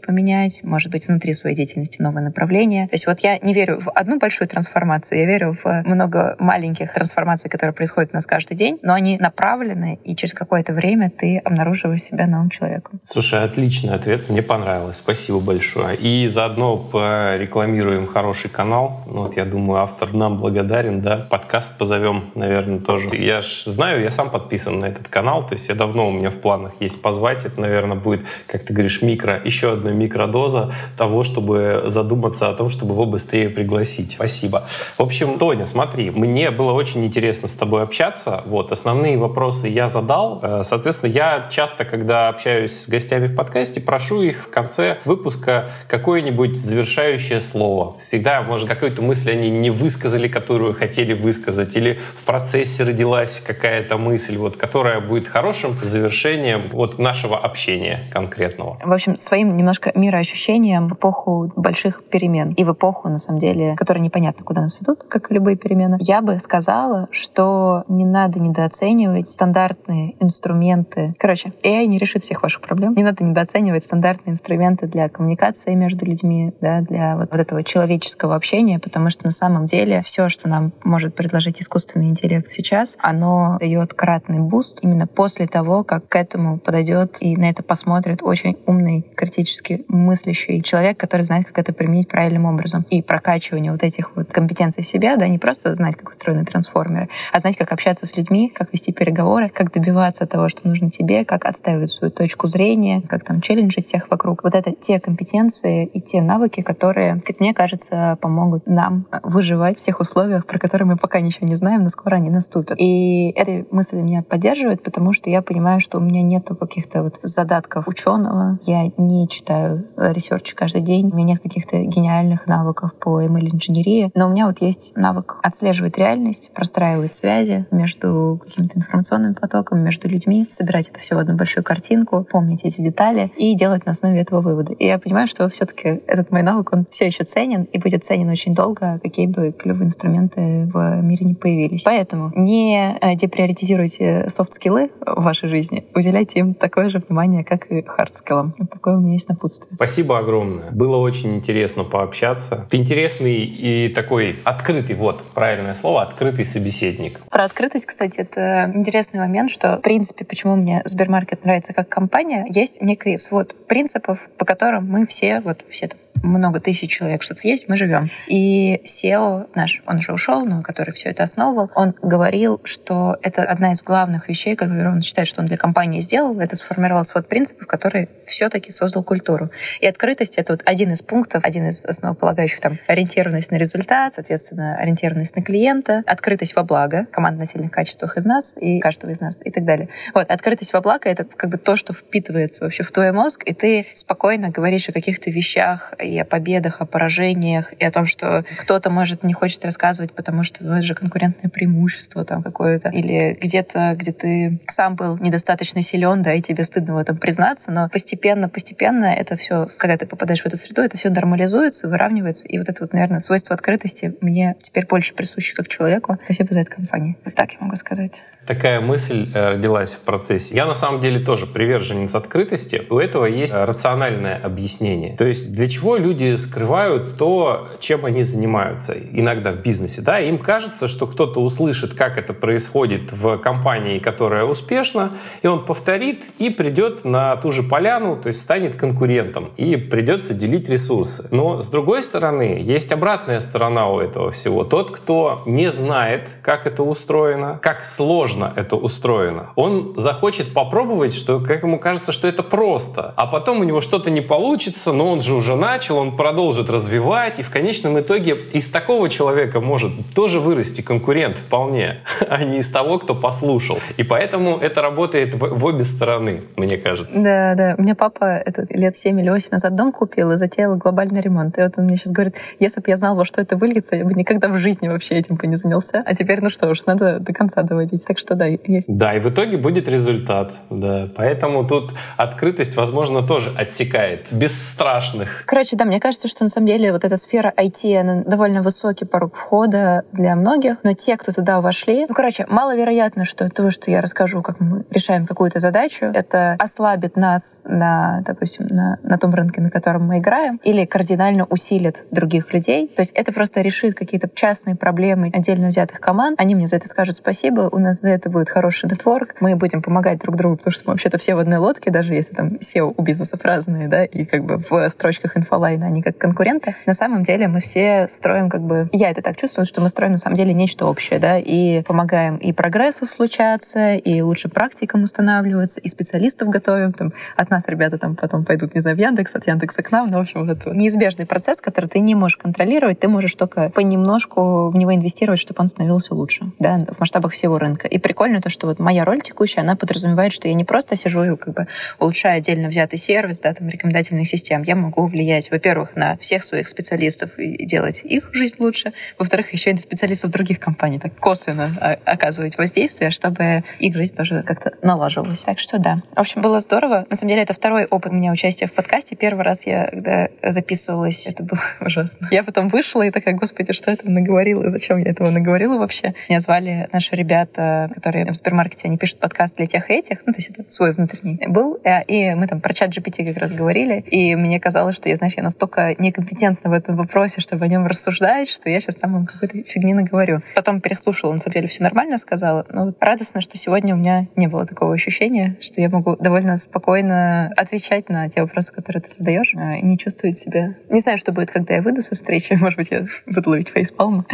поменять, может быть, внутри своей деятельности новое направление. То есть вот я не верю в одну большую трансформацию, я верю в много маленьких трансформаций, которые происходят у нас каждый день, но они направлены, и через какое-то время ты обнаруживаешь себя новым человеком. Слушай, отличный ответ, мне понравилось, спасибо большое. И заодно порекламируем хороший канал. Ну, вот я думаю, автор нам благодарен, да. Подкаст позовем, наверное, тоже. Я ж знаю, я сам подписан на этот канал, то есть я давно у меня в планах есть позвать. Это, наверное, будет, как ты говоришь, микро, еще одна микродоза того, чтобы задуматься о том, чтобы его быстрее пригласить. Спасибо. В общем, Тоня, смотри, мне было очень интересно с тобой общаться. Вот, основные вопросы я задал. Э, соответственно, я часто, когда общаюсь с гостями в подкасте, прошу их в конце выпуска какое-нибудь завершающее слово. Всегда, может, какую-то мысль они не высказали, которую хотели высказать, или в процессе родилась какая-то мысль, вот, которая будет хорошим завершением вот нашего общения конкретного. В общем, своим немножко мироощущением в эпоху больших перемен и в эпоху, на самом деле, которая непонятно, куда нас ведут, как и любые перемены, я бы сказала, что не надо недооценивать стандартные инструменты. Короче, AI не решит всех ваших проблем. Не надо недооценивать стандартные инструменты для коммуникации между людьми, да, для вот, вот этого человеческого общения, потому что на самом деле все, что нам может предложить искусственный интеллект сейчас, оно дает кратный буст именно после того, как к этому подойдет и на это посмотрит очень умный, критически мыслящий человек, который знает, как это применить правильным образом. И прокачивание вот этих вот компетенций себя, да, не просто знать, как устроены трансформеры, а знать, как общаться с людьми, как вести переговоры, как добиваться того, что нужно тебе, как отстаивать свою точку зрения, как там челленджить всех вокруг. Вот это те компетенции и те навыки, которые, как мне кажется, помогут нам выживать в тех условиях, про которые мы пока ничего не знаем, но скоро они наступят. И эта мысль меня поддерживает, потому что я понимаю, что у меня нету каких-то вот задатков ученого. Я не читаю research каждый день. У меня нет каких-то гениальных навыков по ML инженерии, но у меня вот есть навык отслеживать реальность, простраивать связи между какими-то информационными потоками, между людьми, собирать это все в одну большую картинку, помнить эти детали и делать на основе этого выводы. И я понимаю, что все-таки этот мой навык, он все еще ценен и будет ценен очень долго, какие бы клевые инструменты в мире не появились. Поэтому не э, деприоритизируйте soft skills'ы в вашей жизни, уделяйте им такое же внимание, как и hard skill ам. Вот такое у меня есть напутствие. Спасибо огромное. Было очень интересно пообщаться. Ты интересный и такой открытый, вот правильное слово, открытый собеседник. Про открытость, кстати, это интересный момент, что, в принципе, почему мне Сбермаркет нравится как компания, есть некий свод принципов, по которым мы все, вот все там много тысяч человек что-то есть, мы живем. И SEO наш, он уже ушел, но который все это основывал, он говорил, что это одна из главных вещей, которые он считает, что он для компании сделал, это сформировал свод принципов, который все-таки создал культуру. И открытость — это вот один из пунктов, один из основополагающих там ориентированность на результат, соответственно, ориентированность на клиента, открытость во благо, команда на сильных качествах из нас и каждого из нас и так далее. Вот, открытость во благо — это как бы то, что впитывается вообще в твой мозг, и ты спокойно говоришь о каких-то вещах, и о победах, о поражениях, и о том, что кто-то, может, не хочет рассказывать, потому что ну, это же конкурентное преимущество там какое-то, или где-то, где ты сам был недостаточно силен, да, и тебе стыдно в этом признаться, но постепенно, постепенно это все, когда ты попадаешь в эту среду, это все нормализуется, выравнивается, и вот это вот, наверное, свойство открытости мне теперь больше присуще как человеку. Спасибо за это компании. Вот так я могу сказать. Такая мысль э, родилась в процессе. Я на самом деле тоже приверженец открытости. У этого есть э, рациональное объяснение. То есть для чего люди скрывают то, чем они занимаются иногда в бизнесе. Да? Им кажется, что кто-то услышит, как это происходит в компании, которая успешна, и он повторит и придет на ту же поляну, то есть станет конкурентом, и придется делить ресурсы. Но с другой стороны, есть обратная сторона у этого всего. Тот, кто не знает, как это устроено, как сложно это устроено, он захочет попробовать, что как ему кажется, что это просто, а потом у него что-то не получится, но он же уже начал, он продолжит развивать, и в конечном итоге из такого человека может тоже вырасти конкурент вполне, <laughs> а не из того, кто послушал. И поэтому это работает в, в обе стороны, мне кажется. Да, да. У меня папа это лет 7 или 8 назад дом купил и затеял глобальный ремонт. И вот он мне сейчас говорит, если бы я знал, во что это выльется, я бы никогда в жизни вообще этим бы не занялся. А теперь, ну что уж, надо до конца доводить. Так что да, есть. Да, и в итоге будет результат. Да. Поэтому тут открытость, возможно, тоже отсекает. Бесстрашных. Короче, да, мне кажется, что на самом деле вот эта сфера IT, она довольно высокий порог входа для многих, но те, кто туда вошли, ну, короче, маловероятно, что то, что я расскажу, как мы решаем какую-то задачу, это ослабит нас на, допустим, на, на том рынке, на котором мы играем, или кардинально усилит других людей. То есть это просто решит какие-то частные проблемы отдельно взятых команд. Они мне за это скажут спасибо, у нас за это будет хороший нетворк, мы будем помогать друг другу, потому что мы вообще-то все в одной лодке, даже если там SEO у бизнесов разные, да, и как бы в строчках инфолайна они как конкуренты. На самом деле мы все строим как бы... Я это так чувствую, что мы строим на самом деле нечто общее, да, и помогаем и прогрессу случаться, и лучше практикам устанавливаться, и специалистов готовим. Там, от нас ребята там потом пойдут, не знаю, в Яндекс, от Яндекса к нам. Ну, в общем, вот это неизбежный процесс, который ты не можешь контролировать, ты можешь только понемножку в него инвестировать, чтобы он становился лучше, да, в масштабах всего рынка. И прикольно то, что вот моя роль текущая, она подразумевает, что я не просто сижу и как бы улучшаю отдельно взятый сервис, да, там, рекомендательных систем. Я могу влиять, во-первых, на всех своих специалистов и делать их жизнь лучше. Во-вторых, еще и на специалистов других компаний, так косвенно оказывать воздействие, чтобы их жизнь тоже как-то налаживалась. Так что да. В общем, было здорово. На самом деле, это второй опыт у меня участия в подкасте. Первый раз я, когда записывалась, это было <laughs> ужасно. Я потом вышла и такая, господи, что я там наговорила? Зачем я этого наговорила вообще? Меня звали наши ребята, которые в супермаркете, они пишут подкаст для тех и этих. Ну, то есть это свой внутренний был. Э, и мы там про чат GPT как раз говорили. И мне казалось, что я, знаешь, я настолько некомпетентна в этом вопросе, чтобы о нем рассуждать, что я сейчас там вам какой-то фигни наговорю. Потом переслушала, на самом деле все нормально сказала. Но радостно, что сегодня у меня не было такого ощущения, что я могу довольно спокойно отвечать на те вопросы, которые ты задаешь, а, и не чувствовать себя... Не знаю, что будет, когда я выйду со встречи. <laughs> Может быть, я буду ловить фейспалмы.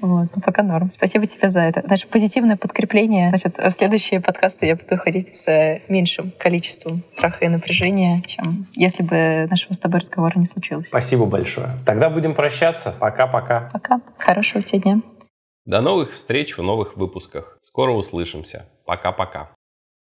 Вот. Но пока норм. Спасибо тебе за это. Значит, позитивное подкрепление. Значит, в следующие подкасты я буду ходить с меньшим количеством страха и напряжения, чем если бы нашего с тобой разговора не случилось. Спасибо большое. Тогда будем прощаться. Пока-пока. Пока. Хорошего тебе дня. До новых встреч в новых выпусках. Скоро услышимся. Пока-пока.